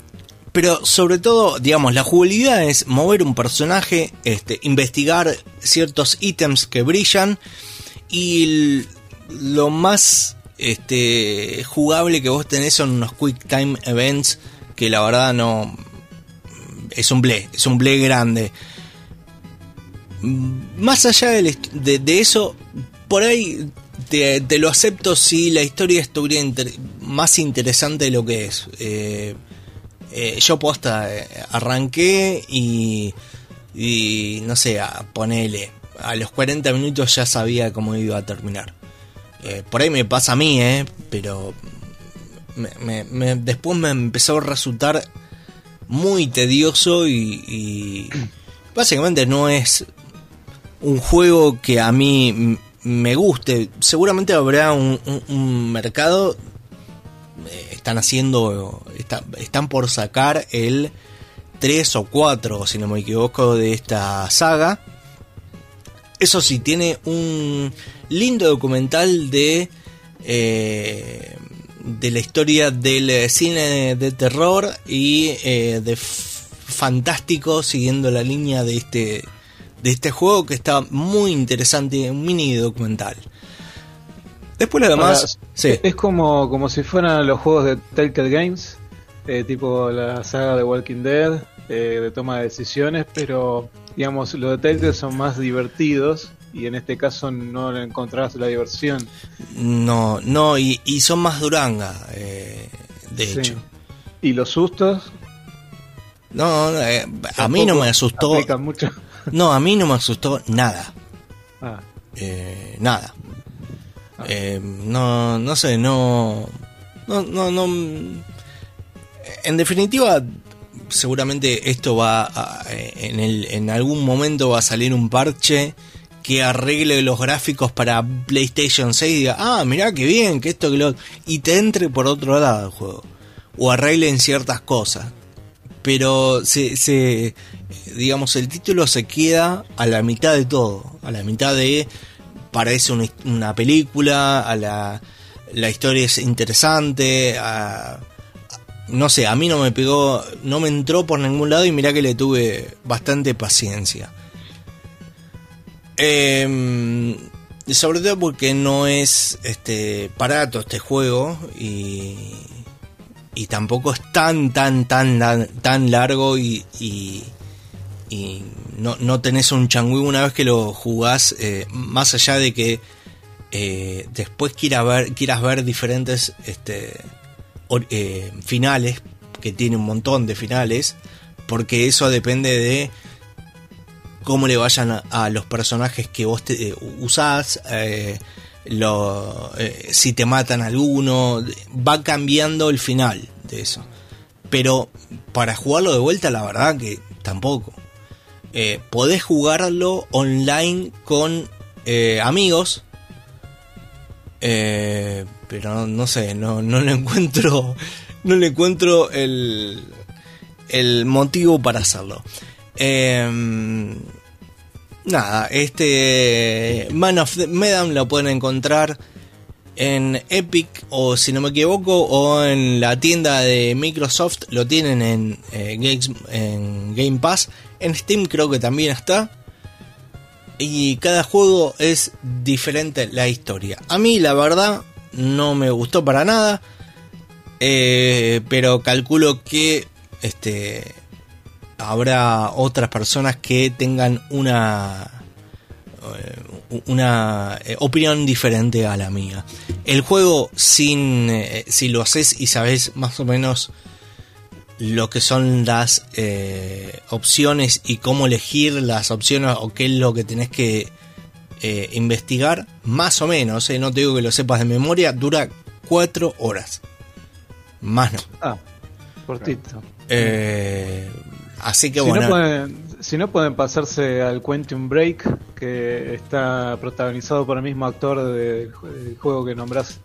pero sobre todo, digamos, la jugabilidad es mover un personaje, este, investigar ciertos ítems que brillan y lo más este, jugable que vos tenés son unos quick time events que la verdad no es un ble, es un ble grande. Mm, Más allá de, eso, por ahí te, lo acepto si la historia estuviera más interesante de lo que es. Eh, eh, yo posta, eh, arranqué y, y no sé, ponele, a los 40 minutos ya sabía cómo iba a terminar. Eh, por ahí me pasa a mí, eh, pero me- me- me- después me empezó a resultar muy tedioso y, básicamente no es un juego que a mí me guste. Seguramente habrá un, mercado. eh, Están haciendo. está- están por sacar el 3 o 4, si no me equivoco, de esta saga. Eso sí, tiene un lindo documental de. eh, de la historia del eh, cine de terror y eh, de fantástico siguiendo la línea de este de este juego que está muy interesante un mini documental después lo demás Ahora, sí Es como, como si fueran los juegos de Telltale Games, eh, tipo la saga de Walking Dead, eh, de toma de decisiones, pero digamos, los de Telltale son más divertidos y en este caso no encontrarás la diversión. no no y, y son más duranga eh, de Sí. hecho Y los sustos. no eh, a mí no me asustó mucho. no a mí no me asustó nada Ah, eh, nada. Eh, no, no sé, no, no, no, no. En definitiva, seguramente esto va a- en, el, en algún momento va a salir un parche que arregle los gráficos para PlayStation 6 y diga, ah, mirá qué bien, que esto que lo otro", y te entre por otro lado el juego. O arreglen ciertas cosas. Pero se, se digamos, el título se queda a la mitad de todo, a la mitad de parece una, película, a la, la historia es interesante, a- no sé, a mí no me pegó, no me entró por ningún lado y mirá que le tuve bastante paciencia. Em, sobre todo porque no es este barato este juego y, y tampoco es tan tan tan tan, largo y, y, no, no tenés un changüí una vez que lo jugás, eh, más allá de que eh, después quiera ver, quieras ver diferentes este, eh, finales, que tiene un montón de finales, porque eso depende de cómo le vayan a, los personajes que vos te, eh, usás, eh, eh, si te matan alguno, va cambiando el final de eso. Pero para jugarlo de vuelta, la verdad que tampoco. Podés jugarlo online con amigos, pero no, no sé, no, no le encuentro, [laughs] no le encuentro el, el motivo para hacerlo. Eh, nada, este Man of the Medan lo pueden encontrar en Epic o si no me equivoco o en la tienda de Microsoft lo tienen en, eh, Games- en Game Pass. En Steam creo que también está. Y cada juego es diferente la historia. A mí la verdad no me gustó para nada. eh, pero calculo que este habrá otras personas que tengan una eh, una eh, opinión diferente a la mía. El juego, sin, eh, si lo haces y sabes más o menos lo que son las eh, opciones y cómo elegir las opciones o qué es lo que tenés que eh, investigar, más o menos, no te digo que lo sepas de memoria, dura 4 horas. Más no. Ah, cortito. Eh, así que Si bueno. no, pueden, si no pueden pasarse al Quantum Break, que está protagonizado por el mismo actor de- del juego que nombrás,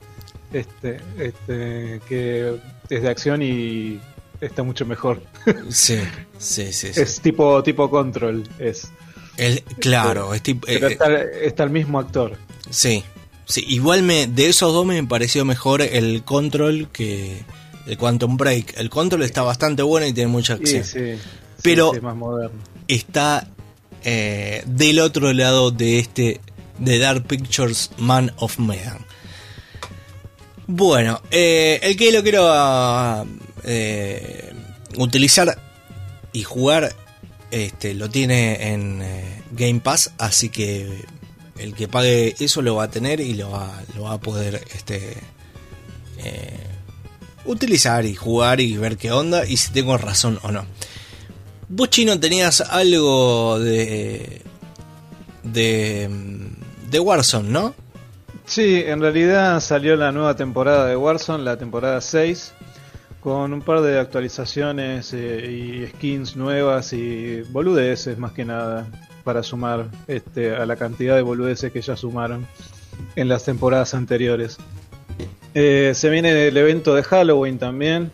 este, este, que es de acción y está mucho mejor. Sí, [laughs] sí, sí. sí. Es tipo tipo Control, es. El- claro, es tipo- Pero eh, está, está el mismo actor. Sí, sí, igual me, de esos dos me pareció mejor el Control que el Quantum Break. El Control está bastante bueno y tiene mucha acción. sí, sí, Pero- sí, es más moderno. Está eh, del otro lado de este, de Dark Pictures Man of Medan. Bueno, eh, el que lo quiero eh, utilizar y jugar este, lo tiene en Game Pass, así que el que pague eso lo va a tener y lo va, lo va a poder este, eh, utilizar y jugar y ver qué onda y si tengo razón o no. Vos chino tenías algo de de de Warzone, ¿no? Sí, en realidad salió la nueva temporada de Warzone, la temporada 6, con un par de actualizaciones eh, y skins nuevas y boludeces más que nada para sumar este, a la cantidad de boludeces que ya sumaron en las temporadas anteriores. Eh, se viene el evento de Halloween también,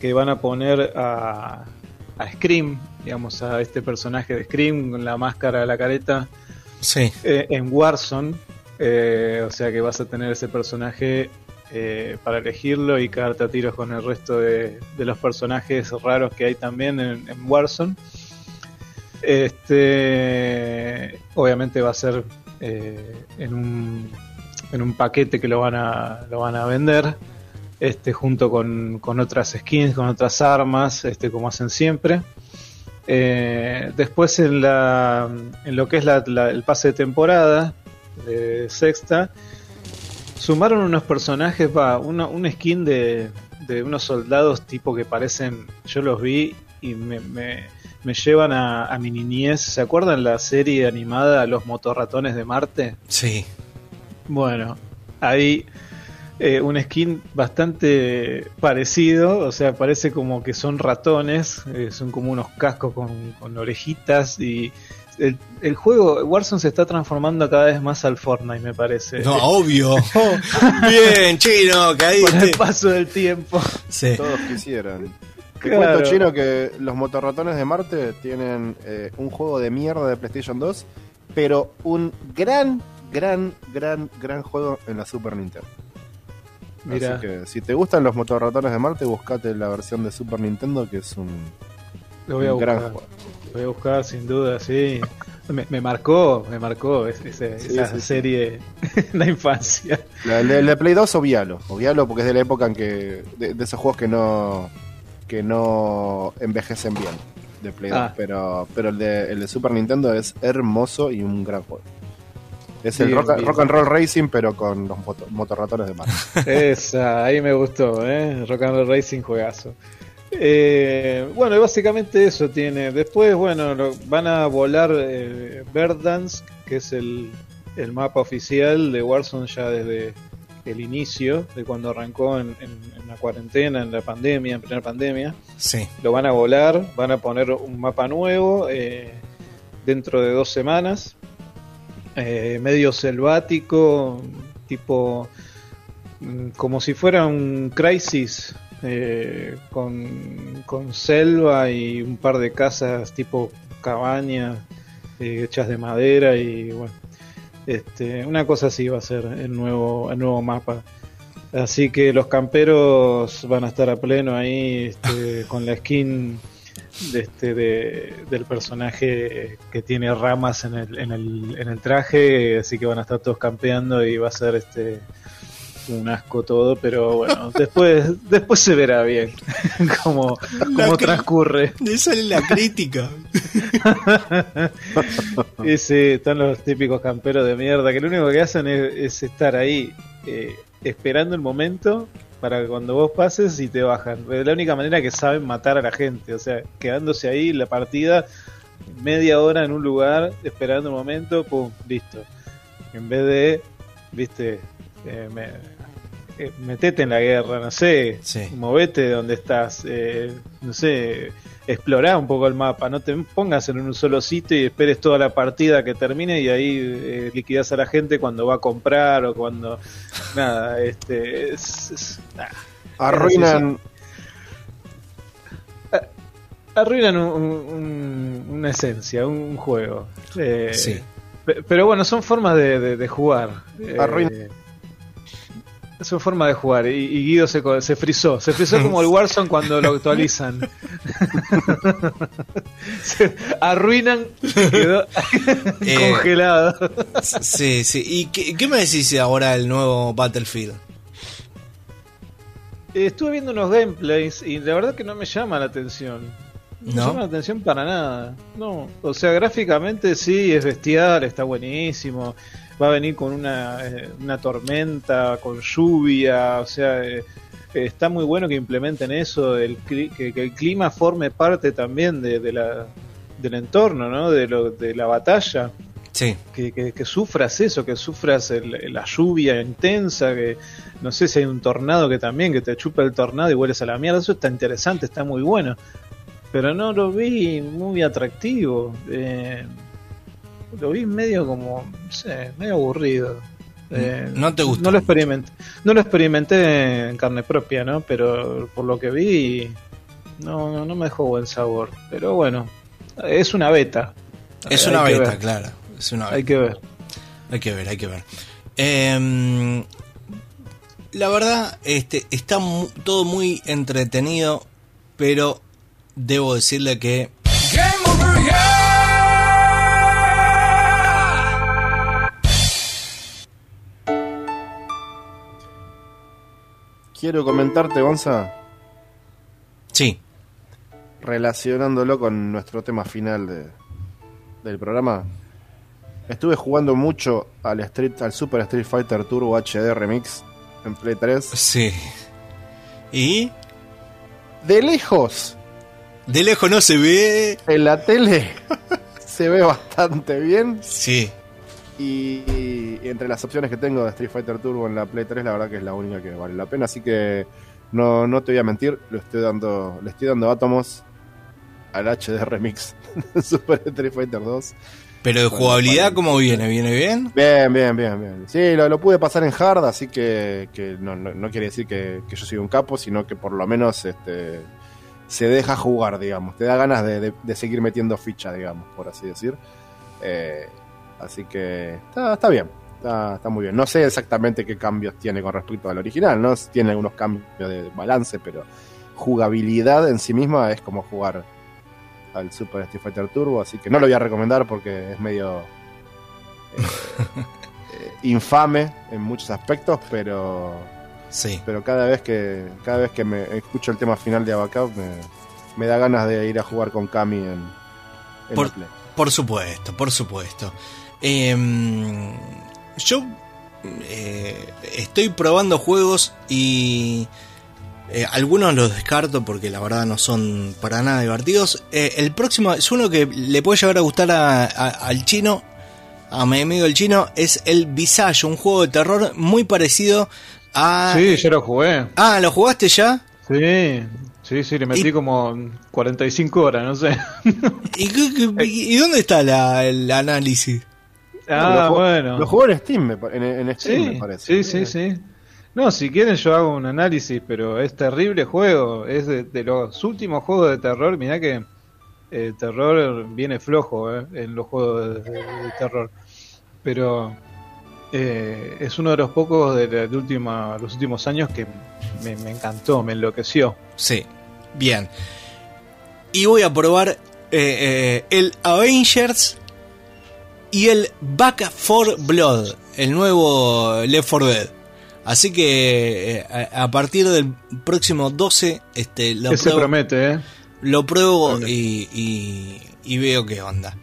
que van a poner a, a Scream, digamos, a este personaje de Scream con la máscara, la careta, Sí. eh, en Warzone. eh, o sea que vas a tener ese personaje eh, para elegirlo y quedarte a tiros con el resto de, de los personajes raros que hay también en, en Warzone. Este, obviamente va a ser en, un, en un paquete que lo van a, lo van a vender. Este, junto con, con otras skins, con otras armas, este, como hacen siempre. Eh, después en, la, en lo que es la- la- el pase de temporada de sexta, sumaron unos personajes, va, una- un skin de, de unos soldados tipo que parecen, yo los vi y me, me- me llevan a, a mi niñez. ¿Se acuerdan la serie animada Los motorratones de Marte? Sí. Bueno, hay eh, un skin bastante parecido, o sea, parece como que son ratones, eh, son como unos cascos con, con orejitas y el, el juego Warzone se está transformando cada vez más al Fortnite, me parece. No, [laughs] obvio. [laughs] Bien, chino, Con el caíste. paso del tiempo. Sí. Todos quisieran. Te Claro. cuento, Chino, que los motorratones de Marte tienen eh, un juego de mierda de PlayStation 2, pero un gran, gran, gran, gran juego en la Super Nintendo. Mira, Así que si te gustan los motorratones de Marte, buscate la versión de Super Nintendo, que es un, lo voy a un gran juego. Lo voy a buscar sin duda, sí. Me, me marcó, me marcó ese- ese- Sí, esa sí, serie la infancia. La- El de, el de Play 2 obvialo, obvialo porque es de la época en que. de, de esos juegos que no. que no envejecen bien de Play 2. Ah. Pero, pero el de, el de Super Nintendo es hermoso y un gran juego. Es el Bien, rock, bien. rock and Roll Racing, pero con los moto- motorratones de Marte. [laughs] Esa, ahí me gustó, ¿eh? Rock and Roll Racing, juegazo. Eh, bueno, y básicamente eso tiene. Después, bueno, lo- van a volar eh, Verdansk, que es el, el mapa oficial de Warzone ya desde el inicio, de cuando arrancó en, en- en la cuarentena, en la pandemia, en plena pandemia. Sí. Lo van a volar, van a poner un mapa nuevo eh, dentro de dos semanas. Eh, medio selvático, tipo mm, como si fuera un Crisis eh, con, con selva y un par de casas tipo cabañas eh, hechas de madera y bueno Este, una cosa así va a ser el nuevo, el nuevo mapa. Así que los camperos van a estar a pleno ahí este, con la skin de este, de- del personaje que tiene ramas en el, en, el, en el traje, así que van a estar todos campeando y va a ser este un asco todo, pero bueno, [laughs] después, después se verá bien [laughs] cómo, cómo transcurre. De sale la crítica. [laughs] Y sí, están los típicos camperos de mierda que lo único que hacen es, es estar ahí eh, esperando el momento para que cuando vos pases y te bajan. Es la única manera que saben matar a la gente, o sea, quedándose ahí la partida media hora en un lugar esperando el momento, pum, listo. En vez de, viste, eh, me- eh, metete en la guerra, no sé, Sí. movete de donde estás, eh, no sé, explorá un poco el mapa, no te pongas en un solo sitio y esperes toda la partida que termine y ahí eh, liquidás a la gente cuando va a comprar o cuando nada, este es- es- nah. Arruinan, arruinan un- un- una esencia, un juego. Eh, Sí. pe- Pero bueno, son formas de, de- de jugar. Eh, Arruin- son formas de jugar. Y, y Guido se, se frizó. Se frizó como el [laughs] Warzone cuando lo actualizan. [laughs] Se arruinan. Quedó [laughs] Eh, congelado. Sí, sí. ¿Y qué, qué me decís ahora del nuevo Battlefield? Estuve viendo unos gameplays y la verdad que no me llama la atención. No, me ¿No? llama la atención para nada. No, o sea, gráficamente sí, es bestial, está buenísimo. Va a venir con una, eh, una tormenta, con lluvia, o sea, eh, está muy bueno que implementen eso, el, que, que el clima forme parte también de, de la, del entorno, ¿no? De, lo, de la batalla Sí. que, que- que sufras eso, que sufras el- la lluvia intensa, que no sé si hay un tornado que también, que te chupa el tornado y vuelves a la mierda, eso está interesante, está muy bueno. Pero no lo vi muy atractivo. eh, lo vi medio como, no sé, medio aburrido. Eh, ¿No te gustó? No lo experimenté, no lo experimenté en carne propia, ¿no? Pero por lo que vi, no, no, no me dejó buen sabor. Pero bueno, es una beta. Es Hay una beta, claro. Es una Hay que ver. Hay que ver, hay que ver. Em, la verdad, este, está mu- todo muy entretenido, pero debo decirle que quiero comentarte, Gonza, sí, relacionándolo con nuestro tema final de- del programa. Estuve jugando mucho al Street, al Super Street Fighter Turbo HD Remix en Play 3. sí. Y De lejos, de lejos no se ve. en la tele [laughs] se ve bastante bien. Sí, Y, y entre las opciones que tengo de Street Fighter Turbo en la Play 3, la verdad que es la única que vale la pena. Así que no, no te voy a mentir, lo estoy dando, le estoy dando átomos al HD Remix [laughs] de Super Street Fighter 2. Pero de jugabilidad. ¿cómo viene? ¿Viene bien? Bien, bien, bien, bien. Sí, lo, lo pude pasar en hard, así que, que no, no, no quiere decir que, que yo soy un capo, sino que por lo menos este, se deja jugar, digamos. Te da ganas de, de- de seguir metiendo ficha, digamos, por así decir. Eh, así que está, está bien, está, está muy bien. No sé exactamente qué cambios tiene con respecto al original, ¿no? Tiene algunos cambios de balance, pero jugabilidad en sí misma es como jugar al Super Street Fighter Turbo, así que no lo voy a recomendar porque es medio eh, infame en muchos aspectos, pero Sí. pero cada vez que cada vez que me escucho el tema final de Abacab me, me da ganas de ir a jugar con Kami en, en Por- Play. Por supuesto, por supuesto. Em, yo eh, estoy probando juegos y eh, algunos los descarto porque la verdad no son para nada divertidos. Eh, el próximo es uno que le puede llegar a gustar a- a- al chino, a mi amigo el chino, es el Visage, un juego de terror muy parecido a... Sí, yo lo jugué. Ah, ¿lo jugaste ya? Sí, sí, sí, le metí Y- como 45 horas, no sé. ¿Y, qué- qué- y dónde está la- el análisis? ah, lo, bueno. Lo jugó en Steam, en, en Steam sí, me parece. sí, sí, sí. No, si quieren yo hago un análisis, pero es terrible juego. Es de, los últimos juegos de terror. Mirá que el terror viene flojo eh, en los juegos de, terror. Pero eh, es uno de los pocos de, de última- los últimos años que me, encantó, me enloqueció. Sí, bien. Y voy a probar eh, eh, el Avengers y el Back for Blood, el nuevo Left 4 Dead. Así que eh, a, partir del próximo 12 este, lo, Ese pruebo, promete, ¿eh? lo pruebo Vale. y, y- y veo qué onda.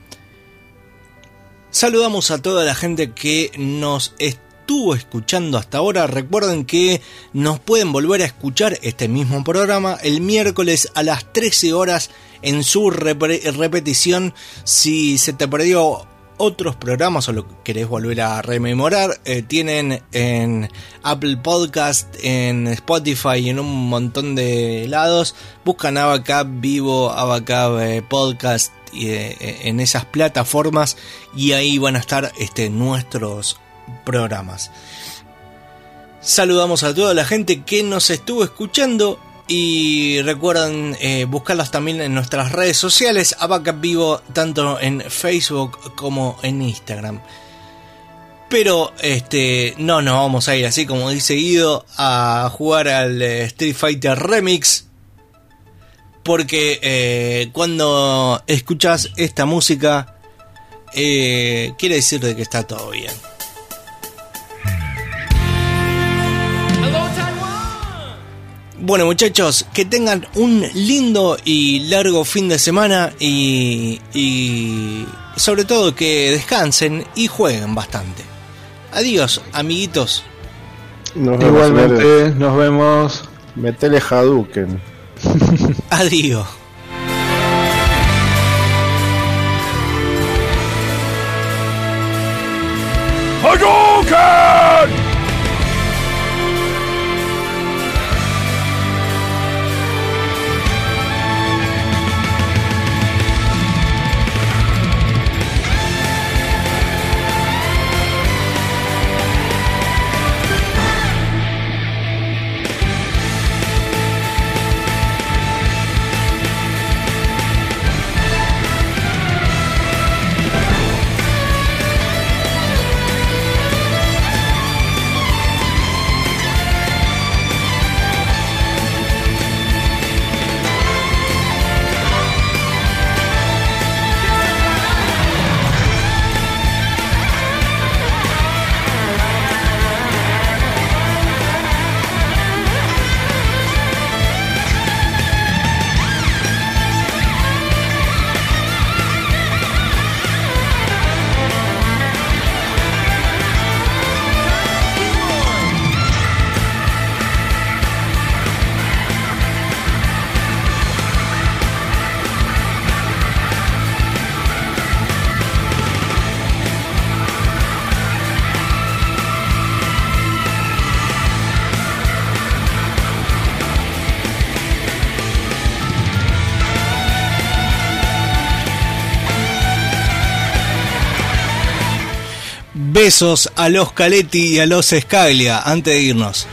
Saludamos a toda la gente que nos estuvo escuchando hasta ahora. Recuerden que nos pueden volver a escuchar este mismo programa el miércoles a las 13 horas en su repetición. Si se te perdió otros programas o lo querés volver a rememorar, eh, tienen en Apple Podcast, en Spotify y en un montón de lados. Buscan Abacab Vivo, Abacab eh, Podcast eh, en esas plataformas y ahí van a estar este, nuestros programas. Saludamos a toda la gente que nos estuvo escuchando y recuerden eh, buscarlas también en nuestras redes sociales, Abacap Vivo, tanto en Facebook como en Instagram. Pero este no nos vamos a ir así como dice Guido a jugar al eh, Street Fighter Remix. Porque eh, cuando escuchas esta música eh, quiere decir de que está todo bien. Bueno muchachos, que tengan un lindo y largo fin de semana y, y sobre todo que descansen y jueguen bastante. Adiós amiguitos. Nos vemos. Igualmente, nos vemos. Metele Hadouken. [laughs] Adiós. Besos a los Caletti y a los Scaglia antes de irnos.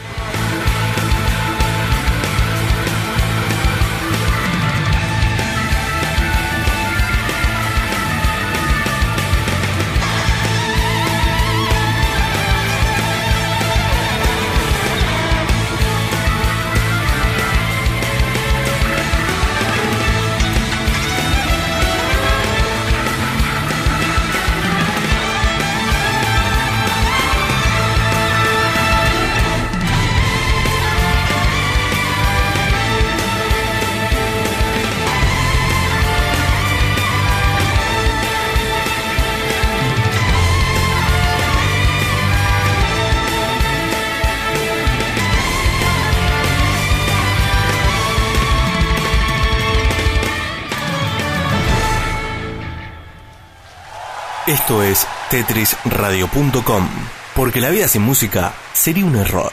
Esto es tetrisradio.com, porque la vida sin música sería un error.